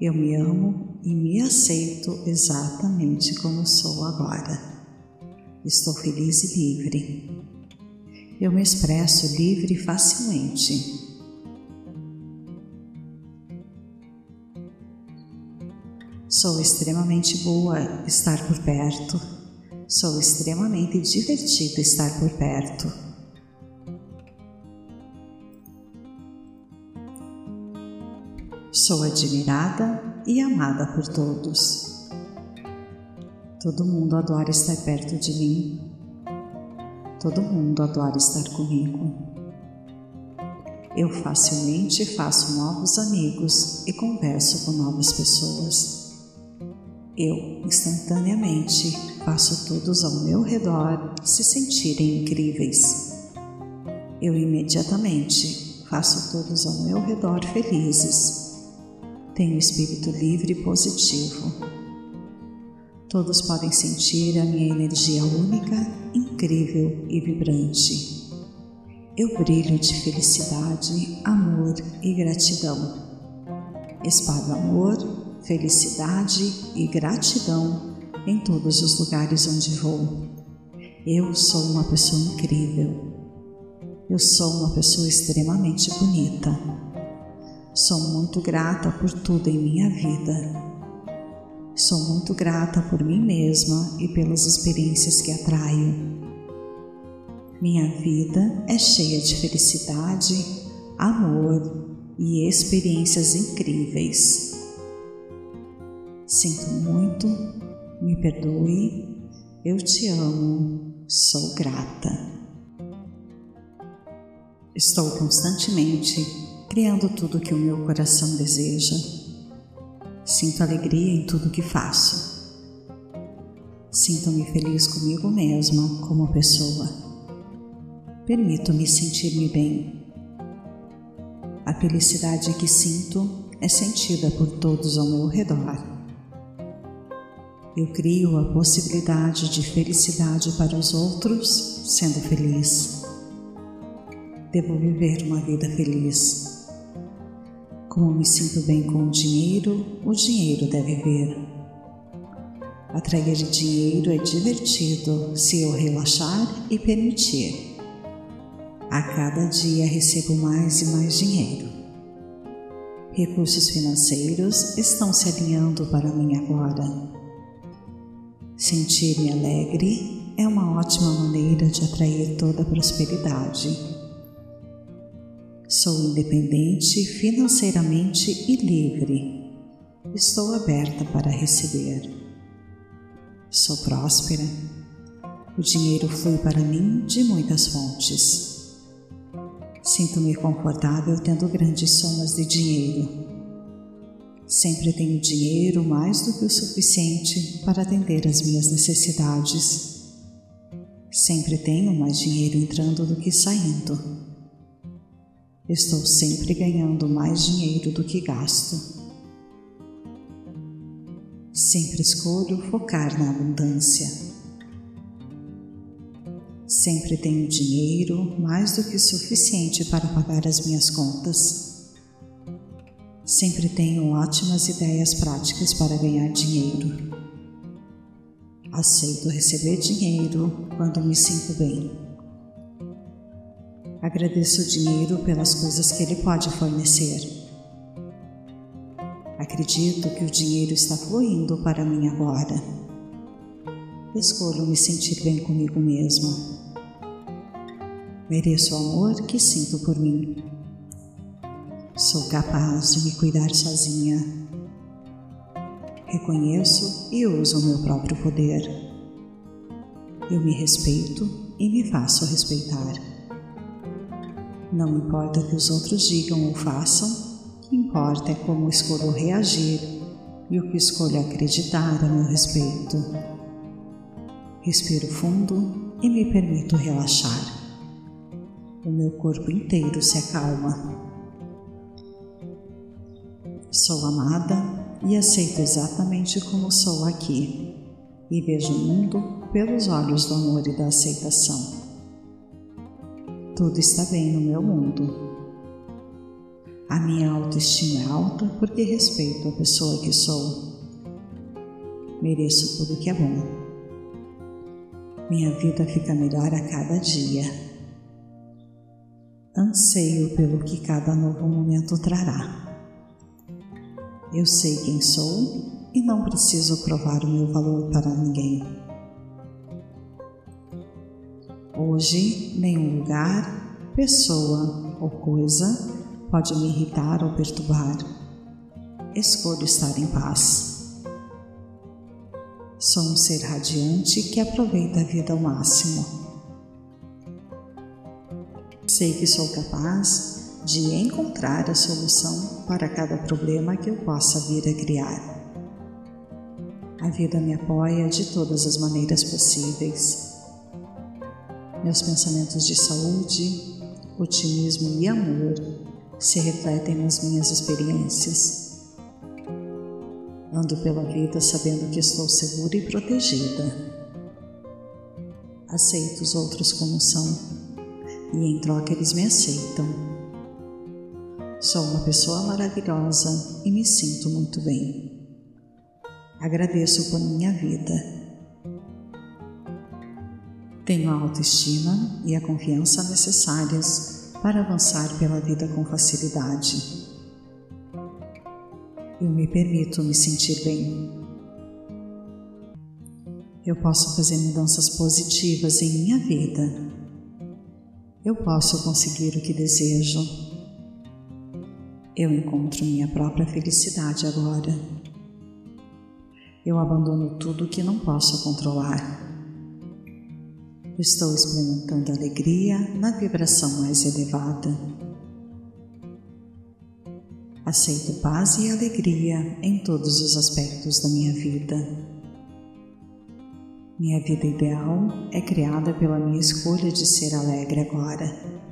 Eu me amo e me aceito exatamente como sou agora. Estou feliz e livre. eu me expresso livre e facilmente. Sou extremamente boa estar por perto. Sou extremamente divertido estar por perto. Sou admirada e amada por todos. Todo mundo adora estar perto de mim. Todo mundo adora estar comigo. Eu facilmente faço novos amigos e converso com novas pessoas. Eu, instantaneamente, faço todos ao meu redor se sentirem incríveis. Eu, imediatamente, faço todos ao meu redor felizes. Tenho espírito livre e positivo. Todos podem sentir a minha energia única, incrível e vibrante. Eu brilho de felicidade, amor e gratidão. Espalho amor, felicidade e gratidão em todos os lugares onde vou. Eu sou uma pessoa incrível. Eu sou uma pessoa extremamente bonita. Sou muito grata por tudo em minha vida. Sou muito grata por mim mesma e pelas experiências que atraio. Minha vida é cheia de felicidade, amor e experiências incríveis. Sinto muito, me perdoe, eu te amo, sou grata. Estou constantemente criando tudo que o meu coração deseja. Sinto alegria em tudo que faço. Sinto-me feliz comigo mesma como pessoa. Permito-me sentir-me bem. A felicidade que sinto é sentida por todos ao meu redor eu crio a possibilidade de felicidade para os outros sendo feliz. Devo viver uma vida feliz. Como me sinto bem com o dinheiro, o dinheiro deve vir. Atrair dinheiro é divertido se eu relaxar e permitir. A cada dia recebo mais e mais dinheiro. Recursos financeiros estão se alinhando para mim agora. Sentir-me alegre é uma ótima maneira de atrair toda a prosperidade. Sou independente financeiramente e livre. Estou aberta para receber. Sou próspera. O dinheiro flui para mim de muitas fontes. Sinto-me confortável tendo grandes somas de dinheiro Sempre tenho dinheiro mais do que o suficiente para atender às minhas necessidades. Sempre tenho mais dinheiro entrando do que saindo. Estou sempre ganhando mais dinheiro do que gasto. Sempre escolho focar na abundância. Sempre tenho dinheiro mais do que suficiente para pagar as minhas contas. Sempre tenho ótimas ideias práticas para ganhar dinheiro. Aceito receber dinheiro quando me sinto bem. Agradeço o dinheiro pelas coisas que ele pode fornecer. Acredito que o dinheiro está fluindo para mim agora. Escolho me sentir bem comigo mesma. Mereço o amor que sinto por mim. Sou capaz de me cuidar sozinha. Reconheço e uso o meu próprio poder. Eu me respeito e me faço respeitar. Não importa o que os outros digam ou façam, o que importa é como escolho reagir e o que escolho acreditar a meu respeito. Respiro fundo e me permito relaxar. O meu corpo inteiro se acalma. Sou amada e aceito exatamente como sou aqui, e vejo o mundo pelos olhos do amor e da aceitação. Tudo está bem no meu mundo. A minha autoestima é alta porque respeito a pessoa que sou. Mereço tudo que é bom. Minha vida fica melhor a cada dia. Anseio pelo que cada novo momento trará. Eu sei quem sou e não preciso provar o meu valor para ninguém. Hoje, nenhum lugar, pessoa ou coisa pode me irritar ou perturbar. Escolho estar em paz. Sou um ser radiante que aproveita a vida ao máximo Sei que sou capaz de encontrar a solução para cada problema que eu possa vir a criar. A vida me apoia de todas as maneiras possíveis. Meus pensamentos de saúde, otimismo e amor se refletem nas minhas experiências. Ando pela vida sabendo que estou segura e protegida. Aceito os outros como são e em troca eles me aceitam. Sou uma pessoa maravilhosa e me sinto muito bem. Agradeço por minha vida. Tenho a autoestima e a confiança necessárias para avançar pela vida com facilidade. Eu me permito me sentir bem. Eu posso fazer mudanças positivas em minha vida eu posso conseguir o que desejo. Eu encontro minha própria felicidade agora. Eu abandono tudo que não posso controlar. Estou experimentando alegria na vibração mais elevada. Aceito paz e alegria em todos os aspectos da minha vida. Minha vida ideal é criada pela minha escolha de ser alegre agora.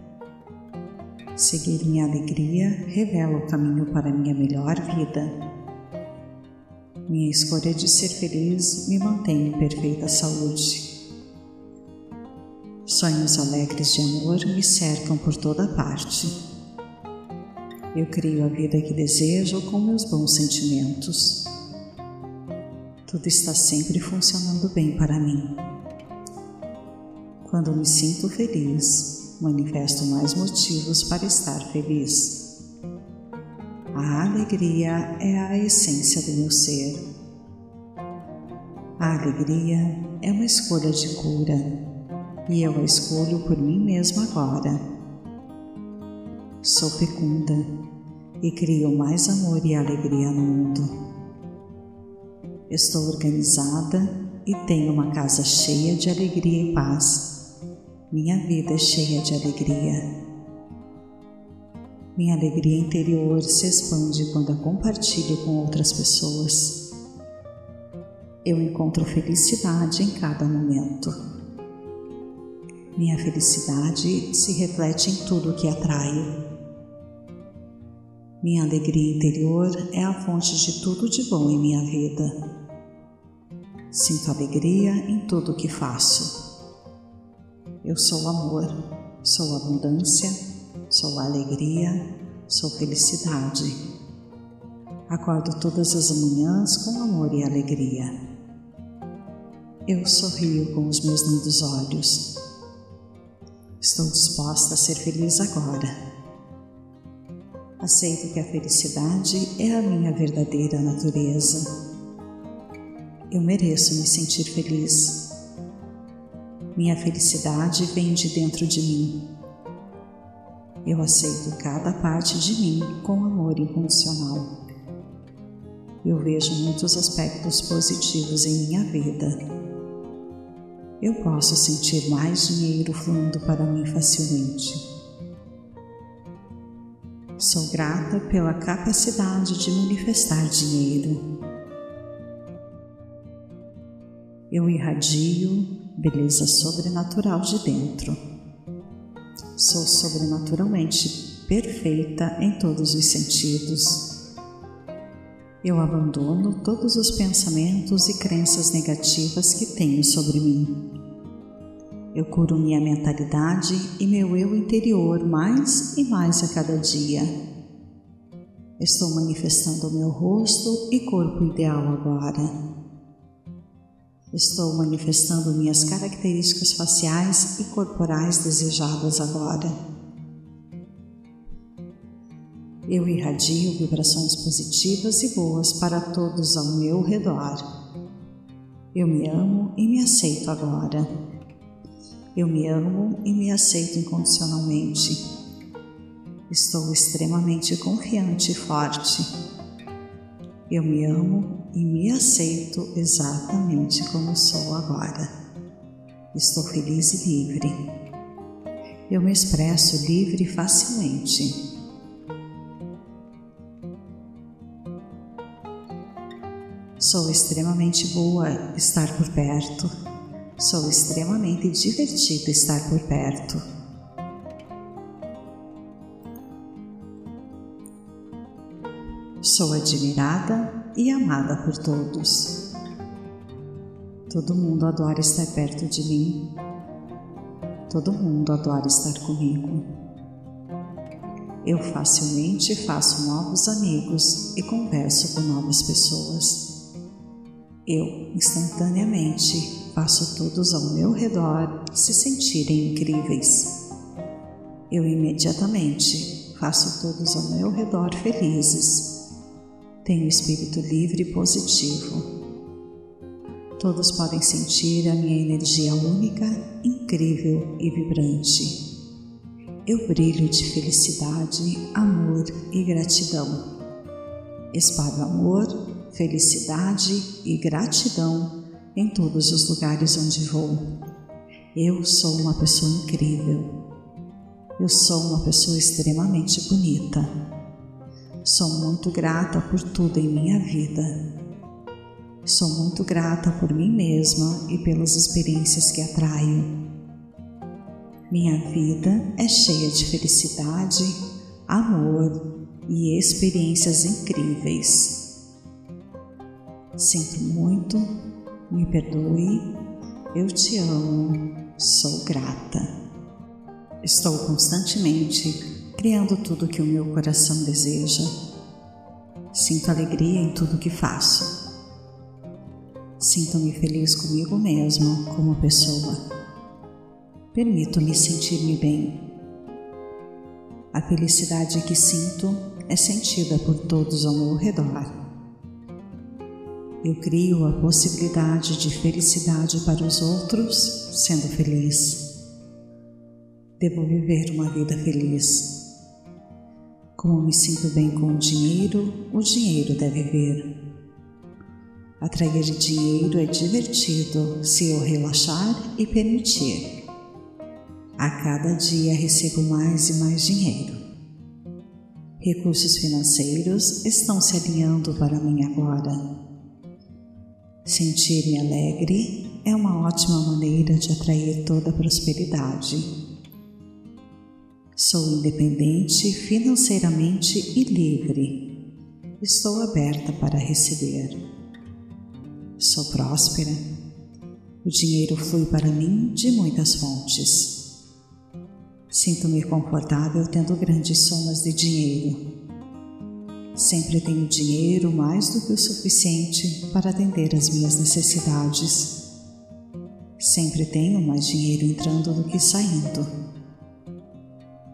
Seguir minha alegria revela o caminho para minha melhor vida. Minha escolha de ser feliz me mantém em perfeita saúde. Sonhos alegres de amor me cercam por toda parte. Eu crio a vida que desejo com meus bons sentimentos. Tudo está sempre funcionando bem para mim. Quando me sinto feliz, manifesto mais motivos para estar feliz. A alegria é a essência do meu ser. A alegria é uma escolha de cura e eu a escolho por mim mesma agora. Sou fecunda e crio mais amor e alegria no mundo. Estou organizada e tenho uma casa cheia de alegria e paz. Minha vida é cheia de alegria. Minha alegria interior se expande quando a compartilho com outras pessoas. Eu encontro felicidade em cada momento. Minha felicidade se reflete em tudo que atraio. Minha alegria interior é a fonte de tudo de bom em minha vida. Sinto alegria em tudo o que faço. Eu sou amor, sou abundância, sou alegria, sou felicidade. Acordo todas as manhãs com amor e alegria. Eu sorrio com os meus lindos olhos. Estou disposta a ser feliz agora. Aceito que a felicidade é a minha verdadeira natureza eu mereço me sentir feliz. Minha felicidade vem de dentro de mim. Eu aceito cada parte de mim com amor incondicional. Eu vejo muitos aspectos positivos em minha vida. Eu posso sentir mais dinheiro fluindo para mim facilmente. Sou grata pela capacidade de manifestar dinheiro. Eu irradio beleza sobrenatural de dentro. Sou sobrenaturalmente perfeita em todos os sentidos. Eu abandono todos os pensamentos e crenças negativas que tenho sobre mim. Eu curo minha mentalidade e meu eu interior mais e mais a cada dia. Estou manifestando o meu rosto e corpo ideal agora. Estou manifestando minhas características faciais e corporais desejadas agora. Eu irradio vibrações positivas e boas para todos ao meu redor. Eu me amo e me aceito agora. Eu me amo e me aceito incondicionalmente. Estou extremamente confiante e forte. Eu me amo e me aceito exatamente como sou agora. Estou feliz e livre. Eu me expresso livre e facilmente. Sou extremamente boa estar por perto. Sou extremamente divertido estar por perto. Sou admirada e amada por todos. Todo mundo adora estar perto de mim. Todo mundo adora estar comigo. Eu facilmente faço novos amigos e converso com novas pessoas. Eu, instantaneamente, faço todos ao meu redor se sentirem incríveis. Eu, imediatamente, faço todos ao meu redor felizes. Tenho espírito livre e positivo. Todos podem sentir a minha energia única, incrível e vibrante. Eu brilho de felicidade, amor e gratidão. Espalho amor, felicidade e gratidão em todos os lugares onde vou. Eu sou uma pessoa incrível. Eu sou uma pessoa extremamente bonita. Sou muito grata por tudo em minha vida. Sou muito grata por mim mesma e pelas experiências que atraio. Minha vida é cheia de felicidade, amor e experiências incríveis. Sinto muito, me perdoe, eu te amo, sou grata. Estou constantemente criando tudo que o meu coração deseja. Sinto alegria em tudo que faço. Sinto-me feliz comigo mesmo como pessoa. Permito-me sentir-me bem. A felicidade que sinto é sentida por todos ao meu redor eu crio a possibilidade de felicidade para os outros sendo feliz. Devo viver uma vida feliz. Como me sinto bem com o dinheiro, o dinheiro deve vir. Atrair dinheiro é divertido se eu relaxar e permitir. A cada dia recebo mais e mais dinheiro. Recursos financeiros estão se alinhando para mim agora. Sentir-me alegre é uma ótima maneira de atrair toda a prosperidade. Sou independente financeiramente e livre. Estou aberta para receber. Sou próspera. O dinheiro flui para mim de muitas fontes. Sinto-me confortável tendo grandes somas de dinheiro Sempre tenho dinheiro mais do que o suficiente para atender às minhas necessidades. Sempre tenho mais dinheiro entrando do que saindo.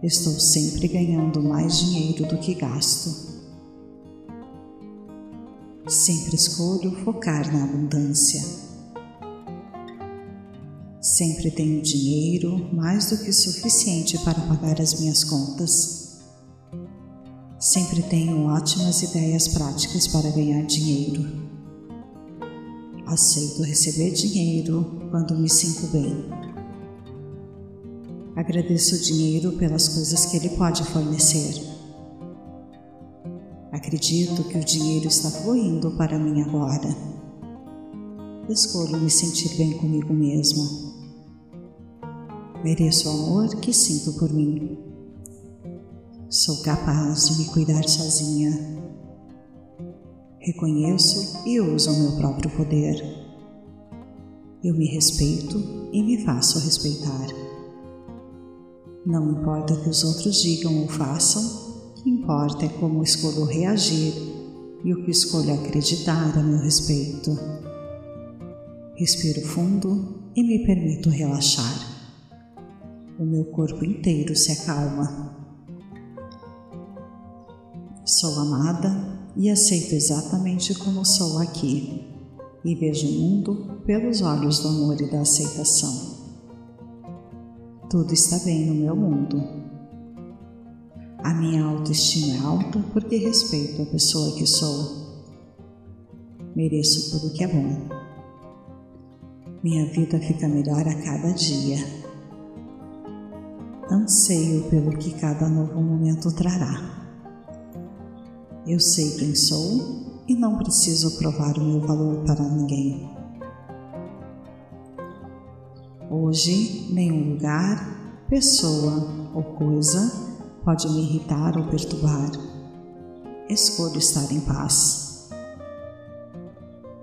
Estou sempre ganhando mais dinheiro do que gasto. Sempre escolho focar na abundância. Sempre tenho dinheiro mais do que suficiente para pagar as minhas contas. Sempre tenho ótimas ideias práticas para ganhar dinheiro. Aceito receber dinheiro quando me sinto bem. Agradeço o dinheiro pelas coisas que ele pode fornecer. Acredito que o dinheiro está fluindo para mim agora. Escolho me sentir bem comigo mesma. Mereço o amor que sinto por mim. Sou capaz de me cuidar sozinha. Reconheço e uso o meu próprio poder. Eu me respeito e me faço respeitar. Não importa o que os outros digam ou façam, o que importa é como escolho reagir e o que escolho acreditar a meu respeito. Respiro fundo e me permito relaxar. O meu corpo inteiro se acalma. Sou amada e aceito exatamente como sou aqui, e vejo o mundo pelos olhos do amor e da aceitação. Tudo está bem no meu mundo. A minha autoestima é alta porque respeito a pessoa que sou. Mereço tudo que é bom. Minha vida fica melhor a cada dia. Anseio pelo que cada novo momento trará. Eu sei quem sou e não preciso provar o meu valor para ninguém. Hoje, nenhum lugar, pessoa ou coisa pode me irritar ou perturbar. Escolho estar em paz.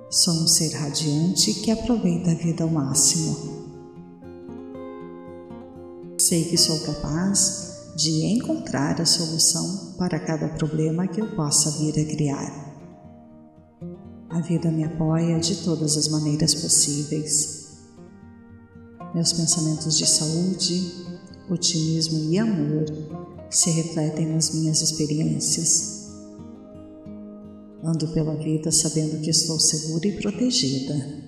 Sou um ser radiante que aproveita a vida ao máximo. Sei que sou capaz de encontrar a solução para cada problema que eu possa vir a criar. A vida me apoia de todas as maneiras possíveis. Meus pensamentos de saúde, otimismo e amor se refletem nas minhas experiências. Ando pela vida sabendo que estou segura e protegida.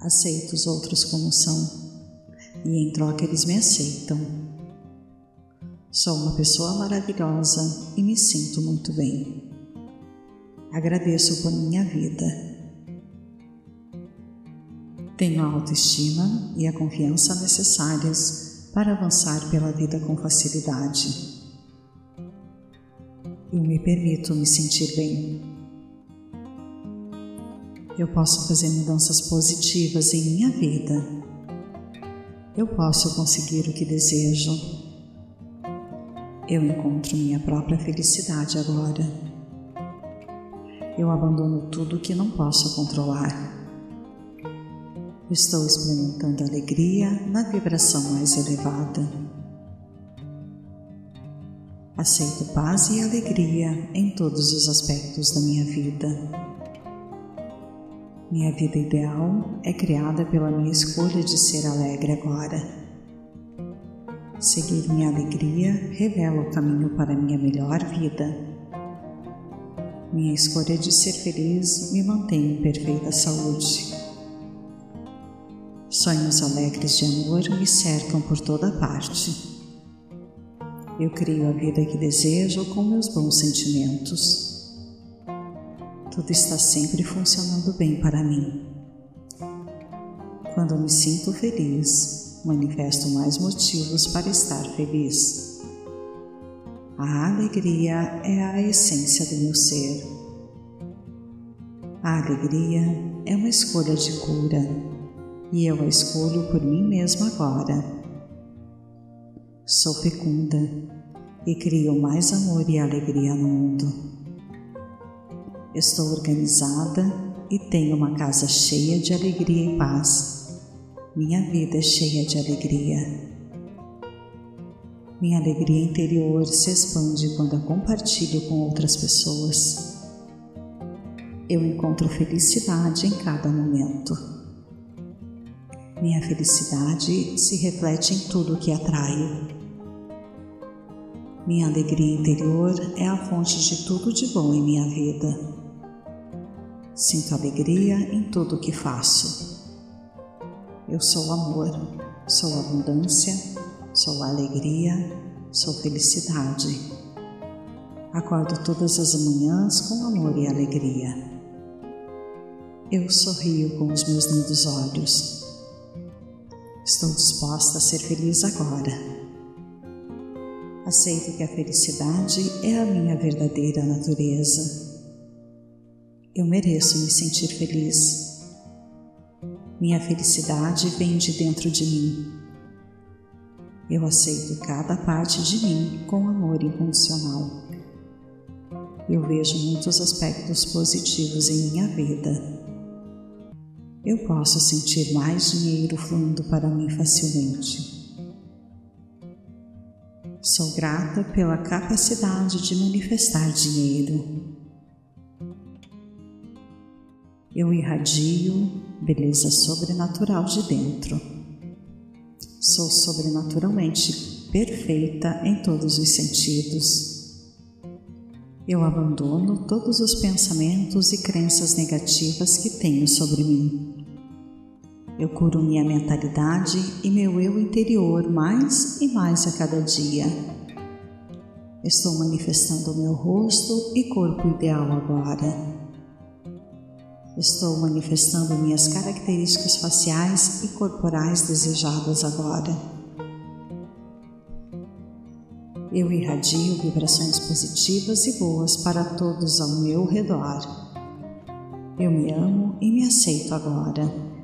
Aceito os outros como são e em troca eles me aceitam. Sou uma pessoa maravilhosa e me sinto muito bem. Agradeço por minha vida. Tenho a autoestima e a confiança necessárias para avançar pela vida com facilidade. Eu me permito me sentir bem. Eu posso fazer mudanças positivas em minha vida. Eu posso conseguir o que desejo eu encontro minha própria felicidade agora. Eu abandono tudo que não posso controlar. Estou experimentando alegria na vibração mais elevada. Aceito paz e alegria em todos os aspectos da minha vida. Minha vida ideal é criada pela minha escolha de ser alegre agora. Seguir minha alegria revela o caminho para minha melhor vida. Minha escolha de ser feliz me mantém em perfeita saúde. Sonhos alegres de amor me cercam por toda parte. Eu crio a vida que desejo com meus bons sentimentos. Tudo está sempre funcionando bem para mim. Quando me sinto feliz, manifesto mais motivos para estar feliz. A alegria é a essência do meu ser. A alegria é uma escolha de cura e eu a escolho por mim mesma agora. Sou fecunda e crio mais amor e alegria no mundo. Estou organizada e tenho uma casa cheia de alegria e paz minha vida é cheia de alegria. Minha alegria interior se expande quando a compartilho com outras pessoas. Eu encontro felicidade em cada momento. Minha felicidade se reflete em tudo que atraio. Minha alegria interior é a fonte de tudo de bom em minha vida. Sinto alegria em tudo o que faço. Eu sou amor, sou abundância, sou alegria, sou felicidade. Acordo todas as manhãs com amor e alegria. Eu sorrio com os meus lindos olhos. Estou disposta a ser feliz agora. Aceito que a felicidade é a minha verdadeira natureza. Eu mereço me sentir feliz minha felicidade vem de dentro de mim. Eu aceito cada parte de mim com amor incondicional. Eu vejo muitos aspectos positivos em minha vida. Eu posso sentir mais dinheiro fluindo para mim facilmente. Sou grata pela capacidade de manifestar dinheiro. Eu irradio beleza sobrenatural de dentro. Sou sobrenaturalmente perfeita em todos os sentidos. Eu abandono todos os pensamentos e crenças negativas que tenho sobre mim. Eu curo minha mentalidade e meu eu interior mais e mais a cada dia. Estou manifestando meu rosto e corpo ideal agora. Estou manifestando minhas características faciais e corporais desejadas agora. Eu irradio vibrações positivas e boas para todos ao meu redor. Eu me amo e me aceito agora.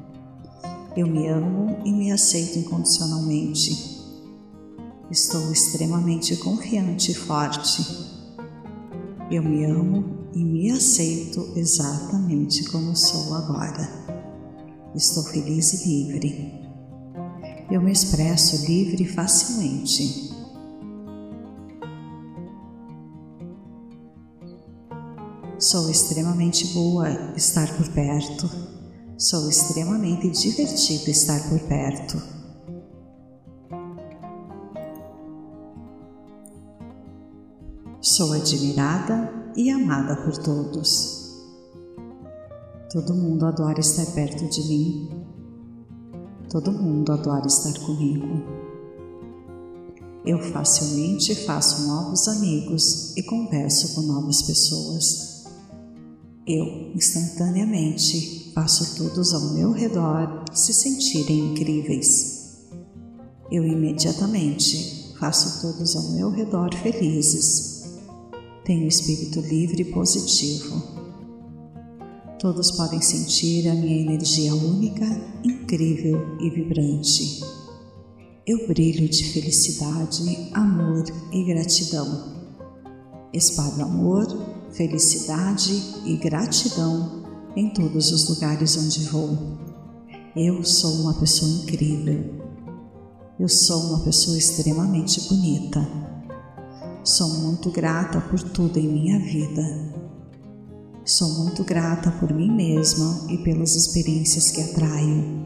Eu me amo e me aceito incondicionalmente. Estou extremamente confiante e forte. Eu me amo e me aceito exatamente como sou agora. Estou feliz e livre. Eu me expresso livre e facilmente. Sou extremamente boa estar por perto Sou extremamente divertido estar por perto. Sou admirada e amada por todos. Todo mundo adora estar perto de mim. Todo mundo adora estar comigo. Eu facilmente faço novos amigos e converso com novas pessoas. Eu, instantaneamente, faço todos ao meu redor se sentirem incríveis. Eu, imediatamente, faço todos ao meu redor felizes. Tenho espírito livre e positivo. Todos podem sentir a minha energia única, incrível e vibrante. Eu brilho de felicidade, amor e gratidão. Espalho amor, felicidade e gratidão em todos os lugares onde vou. Eu sou uma pessoa incrível. Eu sou uma pessoa extremamente bonita. Sou muito grata por tudo em minha vida. Sou muito grata por mim mesma e pelas experiências que atraio.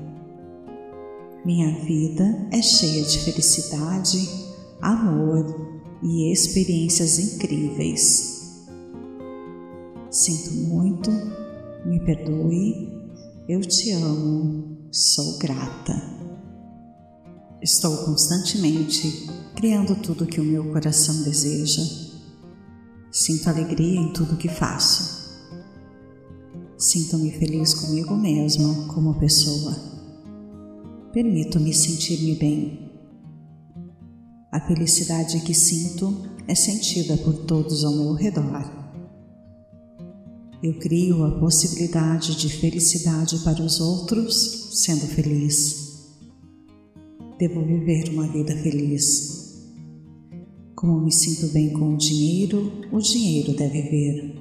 Minha vida é cheia de felicidade, amor e experiências incríveis. Sinto muito, me perdoe, eu te amo, sou grata. Estou constantemente criando tudo que o meu coração deseja. Sinto alegria em tudo que faço. Sinto-me feliz comigo mesma como pessoa. Permito-me sentir-me bem. A felicidade que sinto é sentida por todos ao meu redor. Eu crio a possibilidade de felicidade para os outros sendo feliz. Devo viver uma vida feliz. Como me sinto bem com o dinheiro, o dinheiro deve vir.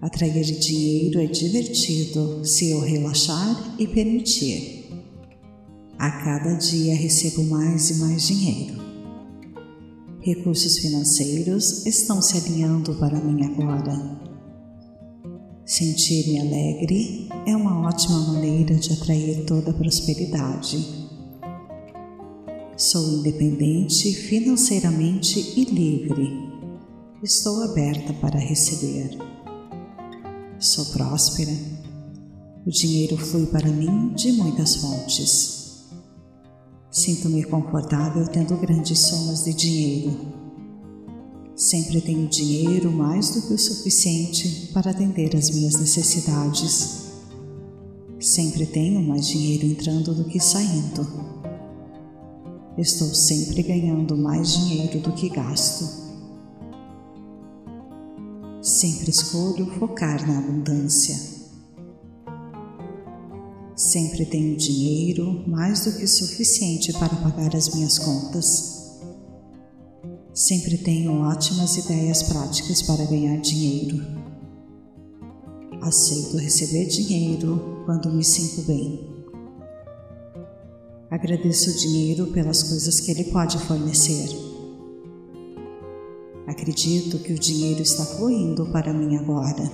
Atrair dinheiro é divertido se eu relaxar e permitir. A cada dia recebo mais e mais dinheiro. Recursos financeiros estão se alinhando para mim agora. Sentir-me alegre é uma ótima maneira de atrair toda a prosperidade. Sou independente financeiramente e livre. Estou aberta para receber. Sou próspera. O dinheiro flui para mim de muitas fontes. Sinto-me confortável tendo grandes somas de dinheiro Sempre tenho dinheiro mais do que o suficiente para atender às minhas necessidades. Sempre tenho mais dinheiro entrando do que saindo. Estou sempre ganhando mais dinheiro do que gasto. Sempre escolho focar na abundância. Sempre tenho dinheiro mais do que suficiente para pagar as minhas contas. Sempre tenho ótimas ideias práticas para ganhar dinheiro. Aceito receber dinheiro quando me sinto bem. Agradeço o dinheiro pelas coisas que ele pode fornecer. Acredito que o dinheiro está fluindo para mim agora.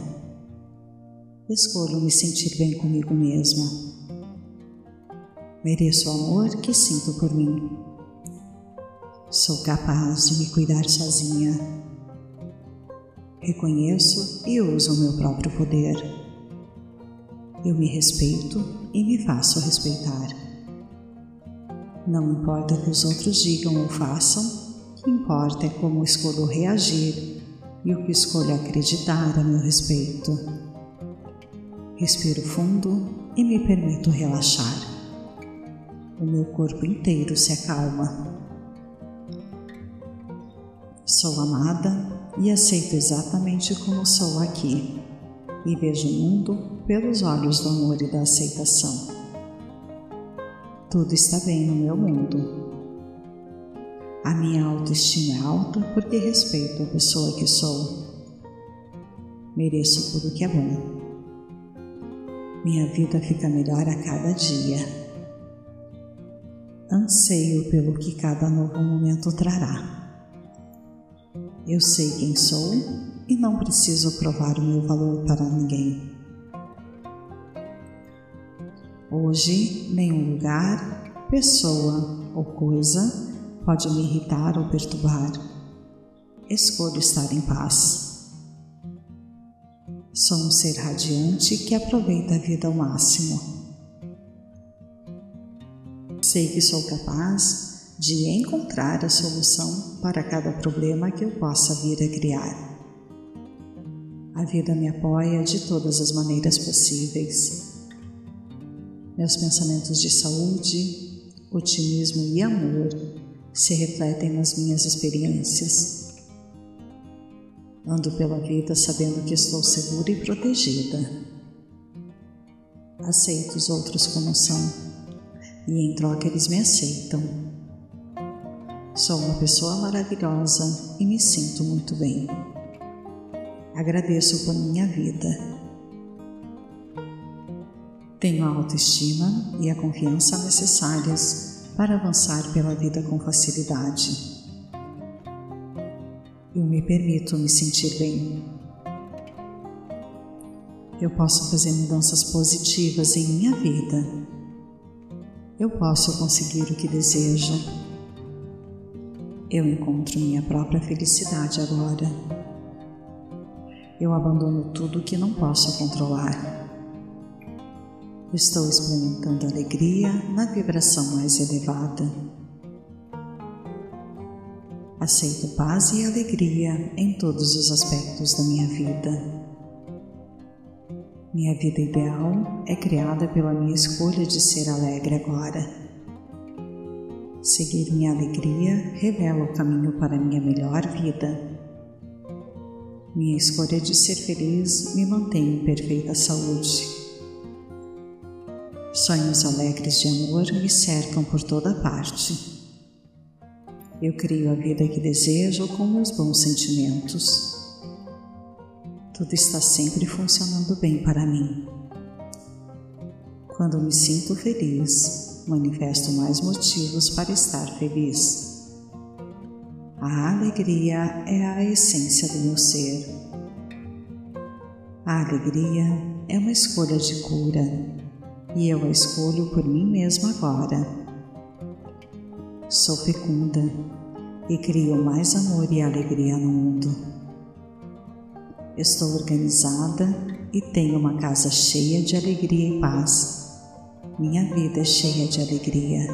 Escolho me sentir bem comigo mesma. Mereço o amor que sinto por mim. Sou capaz de me cuidar sozinha. reconheço e uso o meu próprio poder. Eu me respeito e me faço respeitar. Não importa o que os outros digam ou façam, o que importa é como escolho reagir e o que escolho acreditar a meu respeito. Respiro fundo e me permito relaxar. O meu corpo inteiro se acalma. Sou amada e aceito exatamente como sou aqui, e vejo o mundo pelos olhos do amor e da aceitação. Tudo está bem no meu mundo. A minha autoestima é alta porque respeito a pessoa que sou. Mereço tudo que é bom. Minha vida fica melhor a cada dia. Anseio pelo que cada novo momento trará. Eu sei quem sou e não preciso provar o meu valor para ninguém. Hoje, nenhum lugar, pessoa ou coisa pode me irritar ou perturbar. Escolho estar em paz. Sou um ser radiante que aproveita a vida ao máximo. Sei que sou capaz de encontrar a solução para cada problema que eu possa vir a criar. A vida me apoia de todas as maneiras possíveis. Meus pensamentos de saúde, otimismo e amor se refletem nas minhas experiências. Ando pela vida sabendo que estou segura e protegida. Aceito os outros como são e em troca eles me aceitam. Sou uma pessoa maravilhosa e me sinto muito bem. Agradeço por minha vida. Tenho a autoestima e a confiança necessárias para avançar pela vida com facilidade. Eu me permito me sentir bem. Eu posso fazer mudanças positivas em minha vida. Eu posso conseguir o que desejo eu encontro minha própria felicidade agora. Eu abandono tudo que não posso controlar. Estou experimentando alegria na vibração mais elevada. Aceito paz e alegria em todos os aspectos da minha vida. Minha vida ideal é criada pela minha escolha de ser alegre agora. Seguir minha alegria revela o caminho para minha melhor vida. Minha escolha de ser feliz me mantém em perfeita saúde. Sonhos alegres de amor me cercam por toda parte. Eu crio a vida que desejo com meus bons sentimentos. Tudo está sempre funcionando bem para mim. Quando me sinto feliz, manifesto mais motivos para estar feliz. A alegria é a essência do meu ser. A alegria é uma escolha de cura e eu a escolho por mim mesma agora. Sou fecunda e crio mais amor e alegria no mundo. Estou organizada e tenho uma casa cheia de alegria e paz minha vida é cheia de alegria.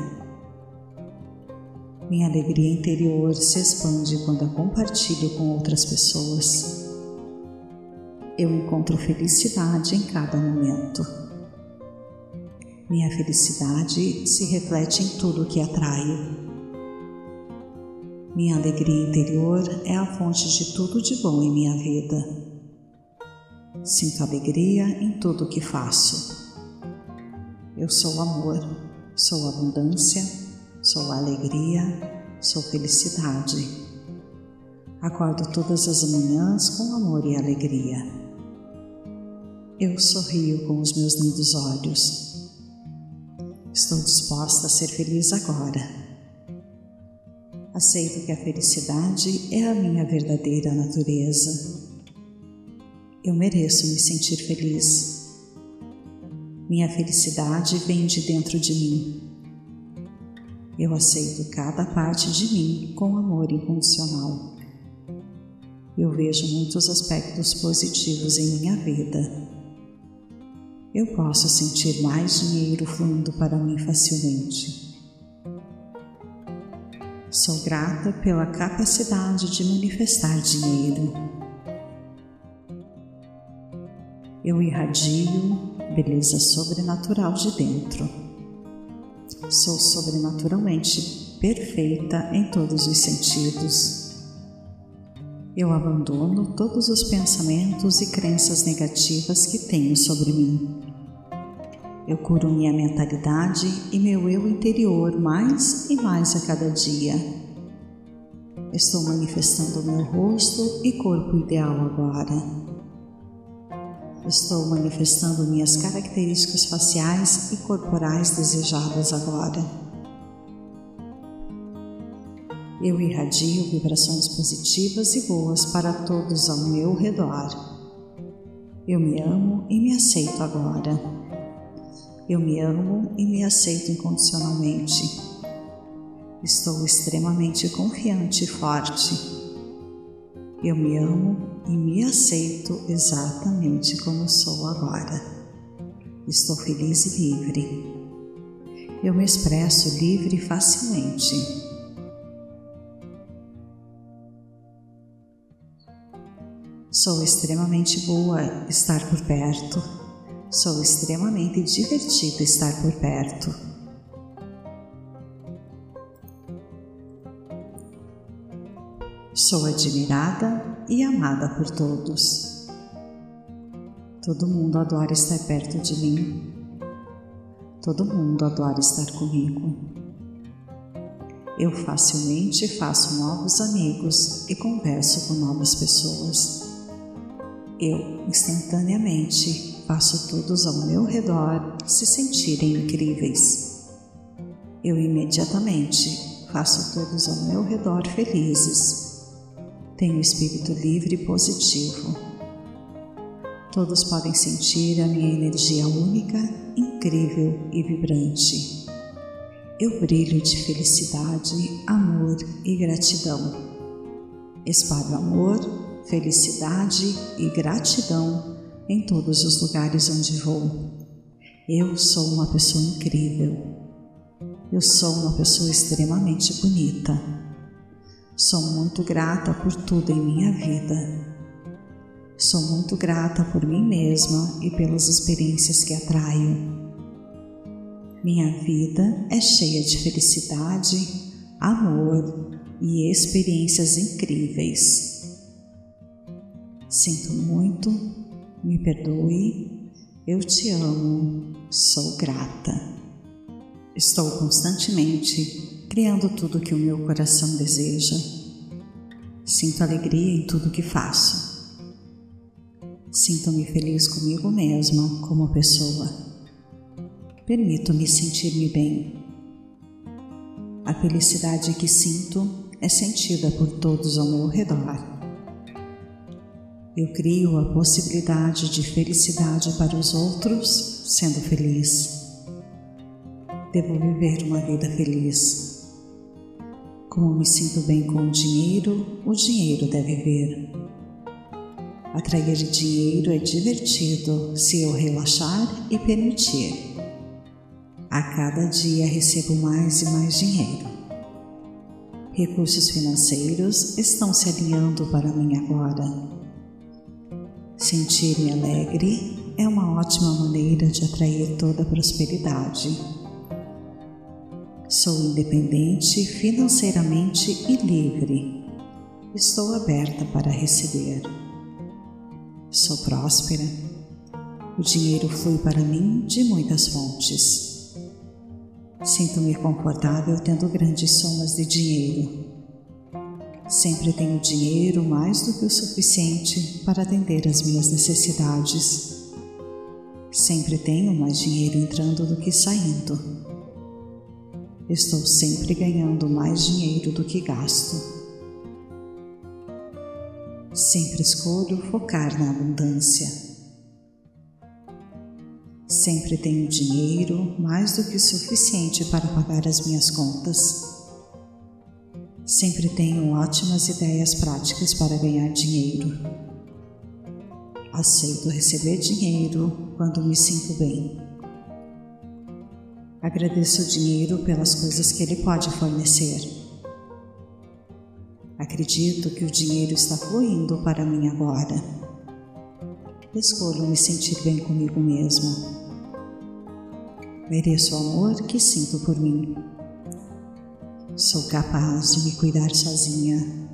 Minha alegria interior se expande quando a compartilho com outras pessoas. Eu encontro felicidade em cada momento. Minha felicidade se reflete em tudo que atraio. Minha alegria interior é a fonte de tudo de bom em minha vida. Sinto alegria em tudo que faço. Eu sou amor, sou abundância, sou alegria, sou felicidade. Acordo todas as manhãs com amor e alegria. Eu sorrio com os meus lindos olhos. Estou disposta a ser feliz agora. Aceito que a felicidade é a minha verdadeira natureza. Eu mereço me sentir feliz minha felicidade vem de dentro de mim. Eu aceito cada parte de mim com amor incondicional. Eu vejo muitos aspectos positivos em minha vida. Eu posso sentir mais dinheiro fluindo para mim facilmente. Sou grata pela capacidade de manifestar dinheiro. Eu irradio beleza sobrenatural de dentro. Sou sobrenaturalmente perfeita em todos os sentidos. Eu abandono todos os pensamentos e crenças negativas que tenho sobre mim. Eu curo minha mentalidade e meu eu interior mais e mais a cada dia. Estou manifestando meu rosto e corpo ideal agora. Estou manifestando minhas características faciais e corporais desejadas agora. Eu irradio vibrações positivas e boas para todos ao meu redor. Eu me amo e me aceito agora. Eu me amo e me aceito incondicionalmente. Estou extremamente confiante e forte. Eu me amo e me aceito exatamente como sou agora. Estou feliz e livre. Eu me expresso livre e facilmente. Sou extremamente boa estar por perto. Sou extremamente divertido estar por perto. Sou admirada e amada por todos. Todo mundo adora estar perto de mim. Todo mundo adora estar comigo. Eu facilmente faço novos amigos e converso com novas pessoas. Eu, instantaneamente, faço todos ao meu redor se sentirem incríveis. Eu imediatamente faço todos ao meu redor felizes. Tenho espírito livre e positivo. Todos podem sentir a minha energia única, incrível e vibrante. Eu brilho de felicidade, amor e gratidão. Espalho amor, felicidade e gratidão em todos os lugares onde vou. Eu sou uma pessoa incrível. Eu sou uma pessoa extremamente bonita. Sou muito grata por tudo em minha vida. Sou muito grata por mim mesma e pelas experiências que atraio. Minha vida é cheia de felicidade, amor e experiências incríveis. Sinto muito, me perdoe, eu te amo, sou grata. Estou constantemente criando tudo que o meu coração deseja. Sinto alegria em tudo que faço. Sinto-me feliz comigo mesma como pessoa. Permito-me sentir-me bem. A felicidade que sinto é sentida por todos ao meu redor. Eu crio a possibilidade de felicidade para os outros sendo feliz. Devo viver uma vida feliz. Como me sinto bem com o dinheiro, o dinheiro deve vir. Atrair dinheiro é divertido se eu relaxar e permitir. A cada dia recebo mais e mais dinheiro. Recursos financeiros estão se alinhando para mim agora Sentir-me alegre é uma ótima maneira de atrair toda a prosperidade. Sou independente financeiramente e livre. Estou aberta para receber. Sou próspera. O dinheiro flui para mim de muitas fontes. Sinto-me confortável tendo grandes somas de dinheiro Sempre tenho dinheiro mais do que o suficiente para atender às minhas necessidades. Sempre tenho mais dinheiro entrando do que saindo. Estou sempre ganhando mais dinheiro do que gasto. Sempre escolho focar na abundância. Sempre tenho dinheiro mais do que o suficiente para pagar as minhas contas Sempre tenho ótimas ideias práticas para ganhar dinheiro. Aceito receber dinheiro quando me sinto bem. Agradeço o dinheiro pelas coisas que ele pode fornecer. Acredito que o dinheiro está fluindo para mim agora. Escolho me sentir bem comigo mesmo. Mereço o amor que sinto por mim. Sou capaz de me cuidar sozinha.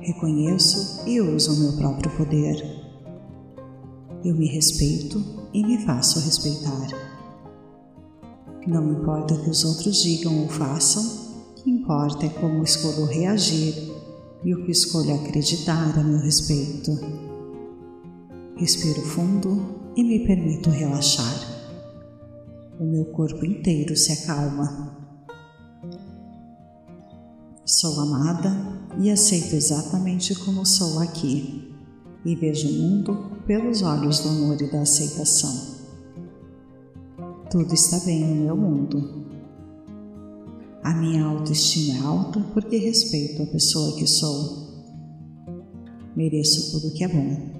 Reconheço e uso o meu próprio poder. Eu me respeito e me faço respeitar. Não importa o que os outros digam ou façam, o que importa é como escolho reagir e o que escolho acreditar a meu respeito. Respiro fundo e me permito relaxar. O meu corpo inteiro se acalma. Sou amada e aceito exatamente como sou aqui, e vejo o mundo pelos olhos do amor e da aceitação. Tudo está bem no meu mundo. A minha autoestima é alta porque respeito a pessoa que sou. Mereço tudo que é bom.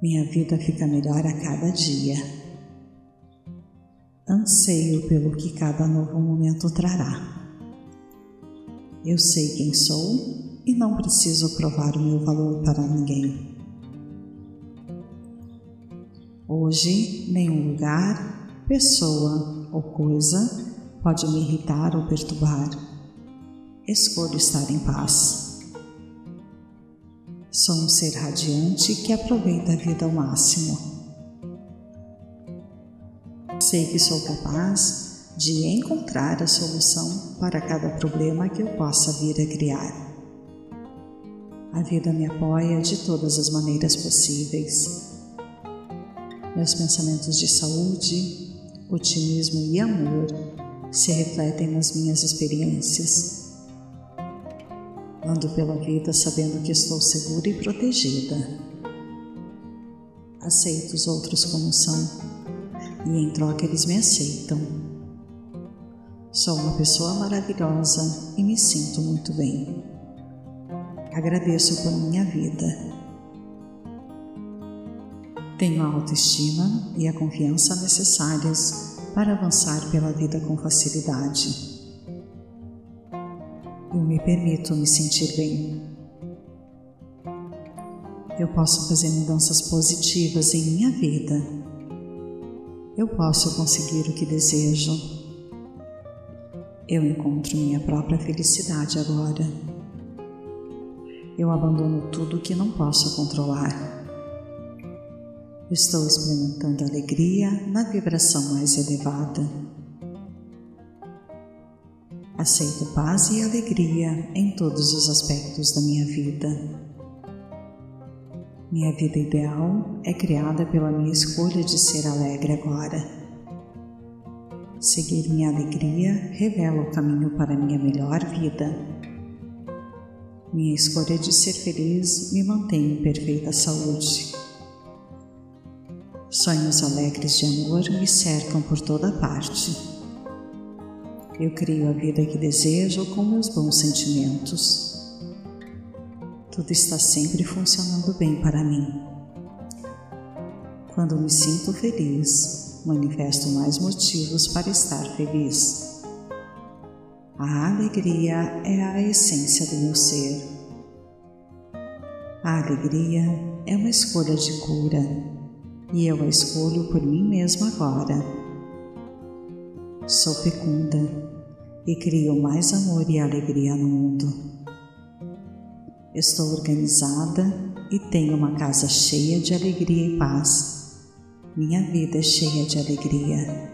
Minha vida fica melhor a cada dia. Anseio pelo que cada novo momento trará. Eu sei quem sou e não preciso provar o meu valor para ninguém. Hoje, nenhum lugar, pessoa ou coisa pode me irritar ou perturbar. Escolho estar em paz. Sou um ser radiante que aproveita a vida ao máximo. Sei que sou capaz de encontrar a solução para cada problema que eu possa vir a criar. A vida me apoia de todas as maneiras possíveis. Meus pensamentos de saúde, otimismo e amor se refletem nas minhas experiências. Ando pela vida sabendo que estou segura e protegida. Aceito os outros como são e em troca eles me aceitam. Sou uma pessoa maravilhosa e me sinto muito bem. Agradeço por minha vida. Tenho a autoestima e a confiança necessárias para avançar pela vida com facilidade. Eu me permito me sentir bem. Eu posso fazer mudanças positivas em minha vida. Eu posso conseguir o que desejo eu encontro minha própria felicidade agora. Eu abandono tudo que não posso controlar. Estou experimentando alegria na vibração mais elevada. Aceito paz e alegria em todos os aspectos da minha vida. Minha vida ideal é criada pela minha escolha de ser alegre agora. Seguir minha alegria revela o caminho para minha melhor vida. Minha escolha de ser feliz me mantém em perfeita saúde. Sonhos alegres de amor me cercam por toda parte. Eu crio a vida que desejo com meus bons sentimentos. Tudo está sempre funcionando bem para mim. Quando me sinto feliz, manifesto mais motivos para estar feliz. A alegria é a essência do meu ser. A alegria é uma escolha de cura e eu a escolho por mim mesma agora. Sou fecunda e crio mais amor e alegria no mundo. Estou organizada e tenho uma casa cheia de alegria e paz minha vida é cheia de alegria.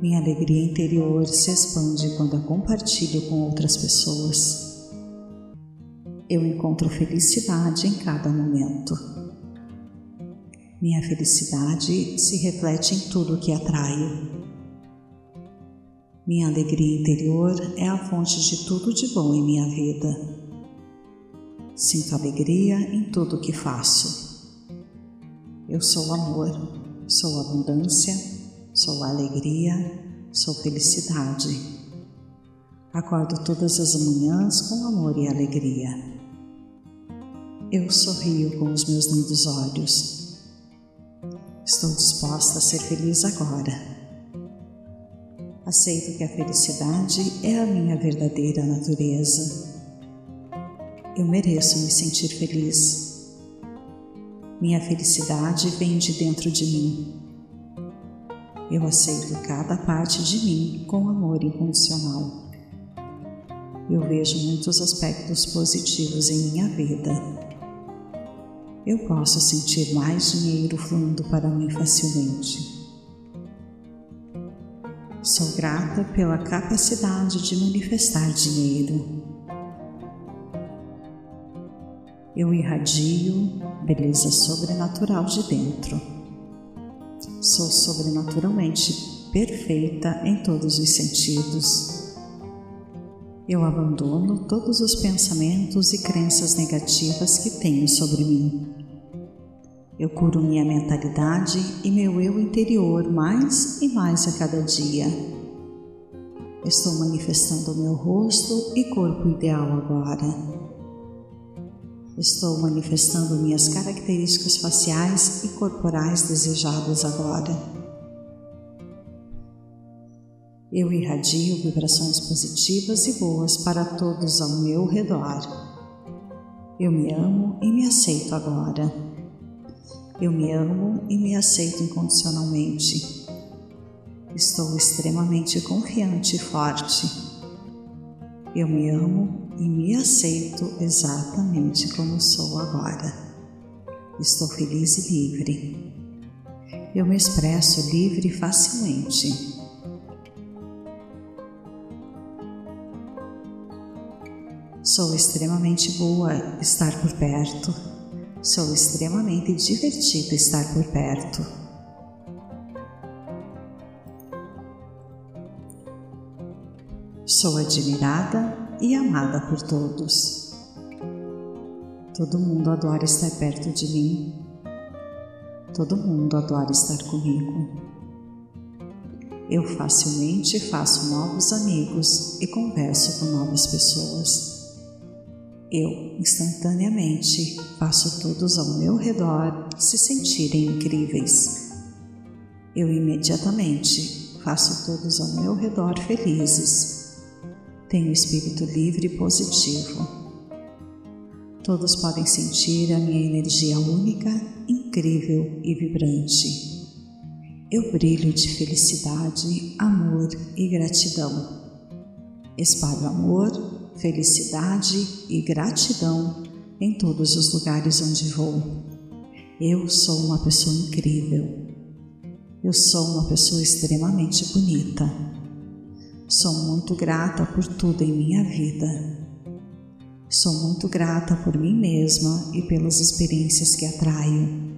Minha alegria interior se expande quando a compartilho com outras pessoas. Eu encontro felicidade em cada momento. Minha felicidade se reflete em tudo que atraio. Minha alegria interior é a fonte de tudo de bom em minha vida. Sinto alegria em tudo que faço. Eu sou amor, sou abundância, sou alegria, sou felicidade. Acordo todas as manhãs com amor e alegria. Eu sorrio com os meus lindos olhos. Estou disposta a ser feliz agora. Aceito que a felicidade é a minha verdadeira natureza. Eu mereço me sentir feliz. Minha felicidade vem de dentro de mim. Eu aceito cada parte de mim com amor incondicional eu vejo muitos aspectos positivos em minha vida. Eu posso sentir mais dinheiro fluindo para mim facilmente. Sou grata pela capacidade de manifestar dinheiro. Eu irradio beleza sobrenatural de dentro. Sou sobrenaturalmente perfeita em todos os sentidos. Eu abandono todos os pensamentos e crenças negativas que tenho sobre mim. Eu curo minha mentalidade e meu eu interior mais e mais a cada dia. Estou manifestando meu rosto e corpo ideal agora. Estou manifestando minhas características faciais e corporais desejadas agora. Eu irradio vibrações positivas e boas para todos ao meu redor. Eu me amo e me aceito agora. Eu me amo e me aceito incondicionalmente. Estou extremamente confiante e forte. Eu me amo e me aceito exatamente como sou agora. Estou feliz e livre. Eu me expresso livre e facilmente. Sou extremamente boa estar por perto. Sou extremamente divertido estar por perto. Sou admirada e amada por todos. Todo mundo adora estar perto de mim. Todo mundo adora estar comigo. Eu facilmente faço novos amigos e converso com novas pessoas. Eu, instantaneamente, faço todos ao meu redor se sentirem incríveis. Eu, imediatamente, faço todos ao meu redor felizes. Tenho espírito livre e positivo. Todos podem sentir a minha energia única, incrível e vibrante. Eu brilho de felicidade, amor e gratidão. Espalho amor, felicidade e gratidão em todos os lugares onde vou. Eu sou uma pessoa incrível. Eu sou uma pessoa extremamente bonita. Sou muito grata por tudo em minha vida. Sou muito grata por mim mesma e pelas experiências que atraio.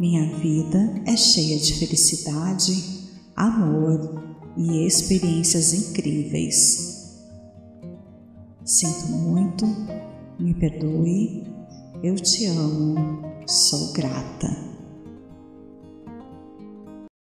Minha vida é cheia de felicidade, amor e experiências incríveis. Sinto muito, me perdoe, eu te amo, sou grata.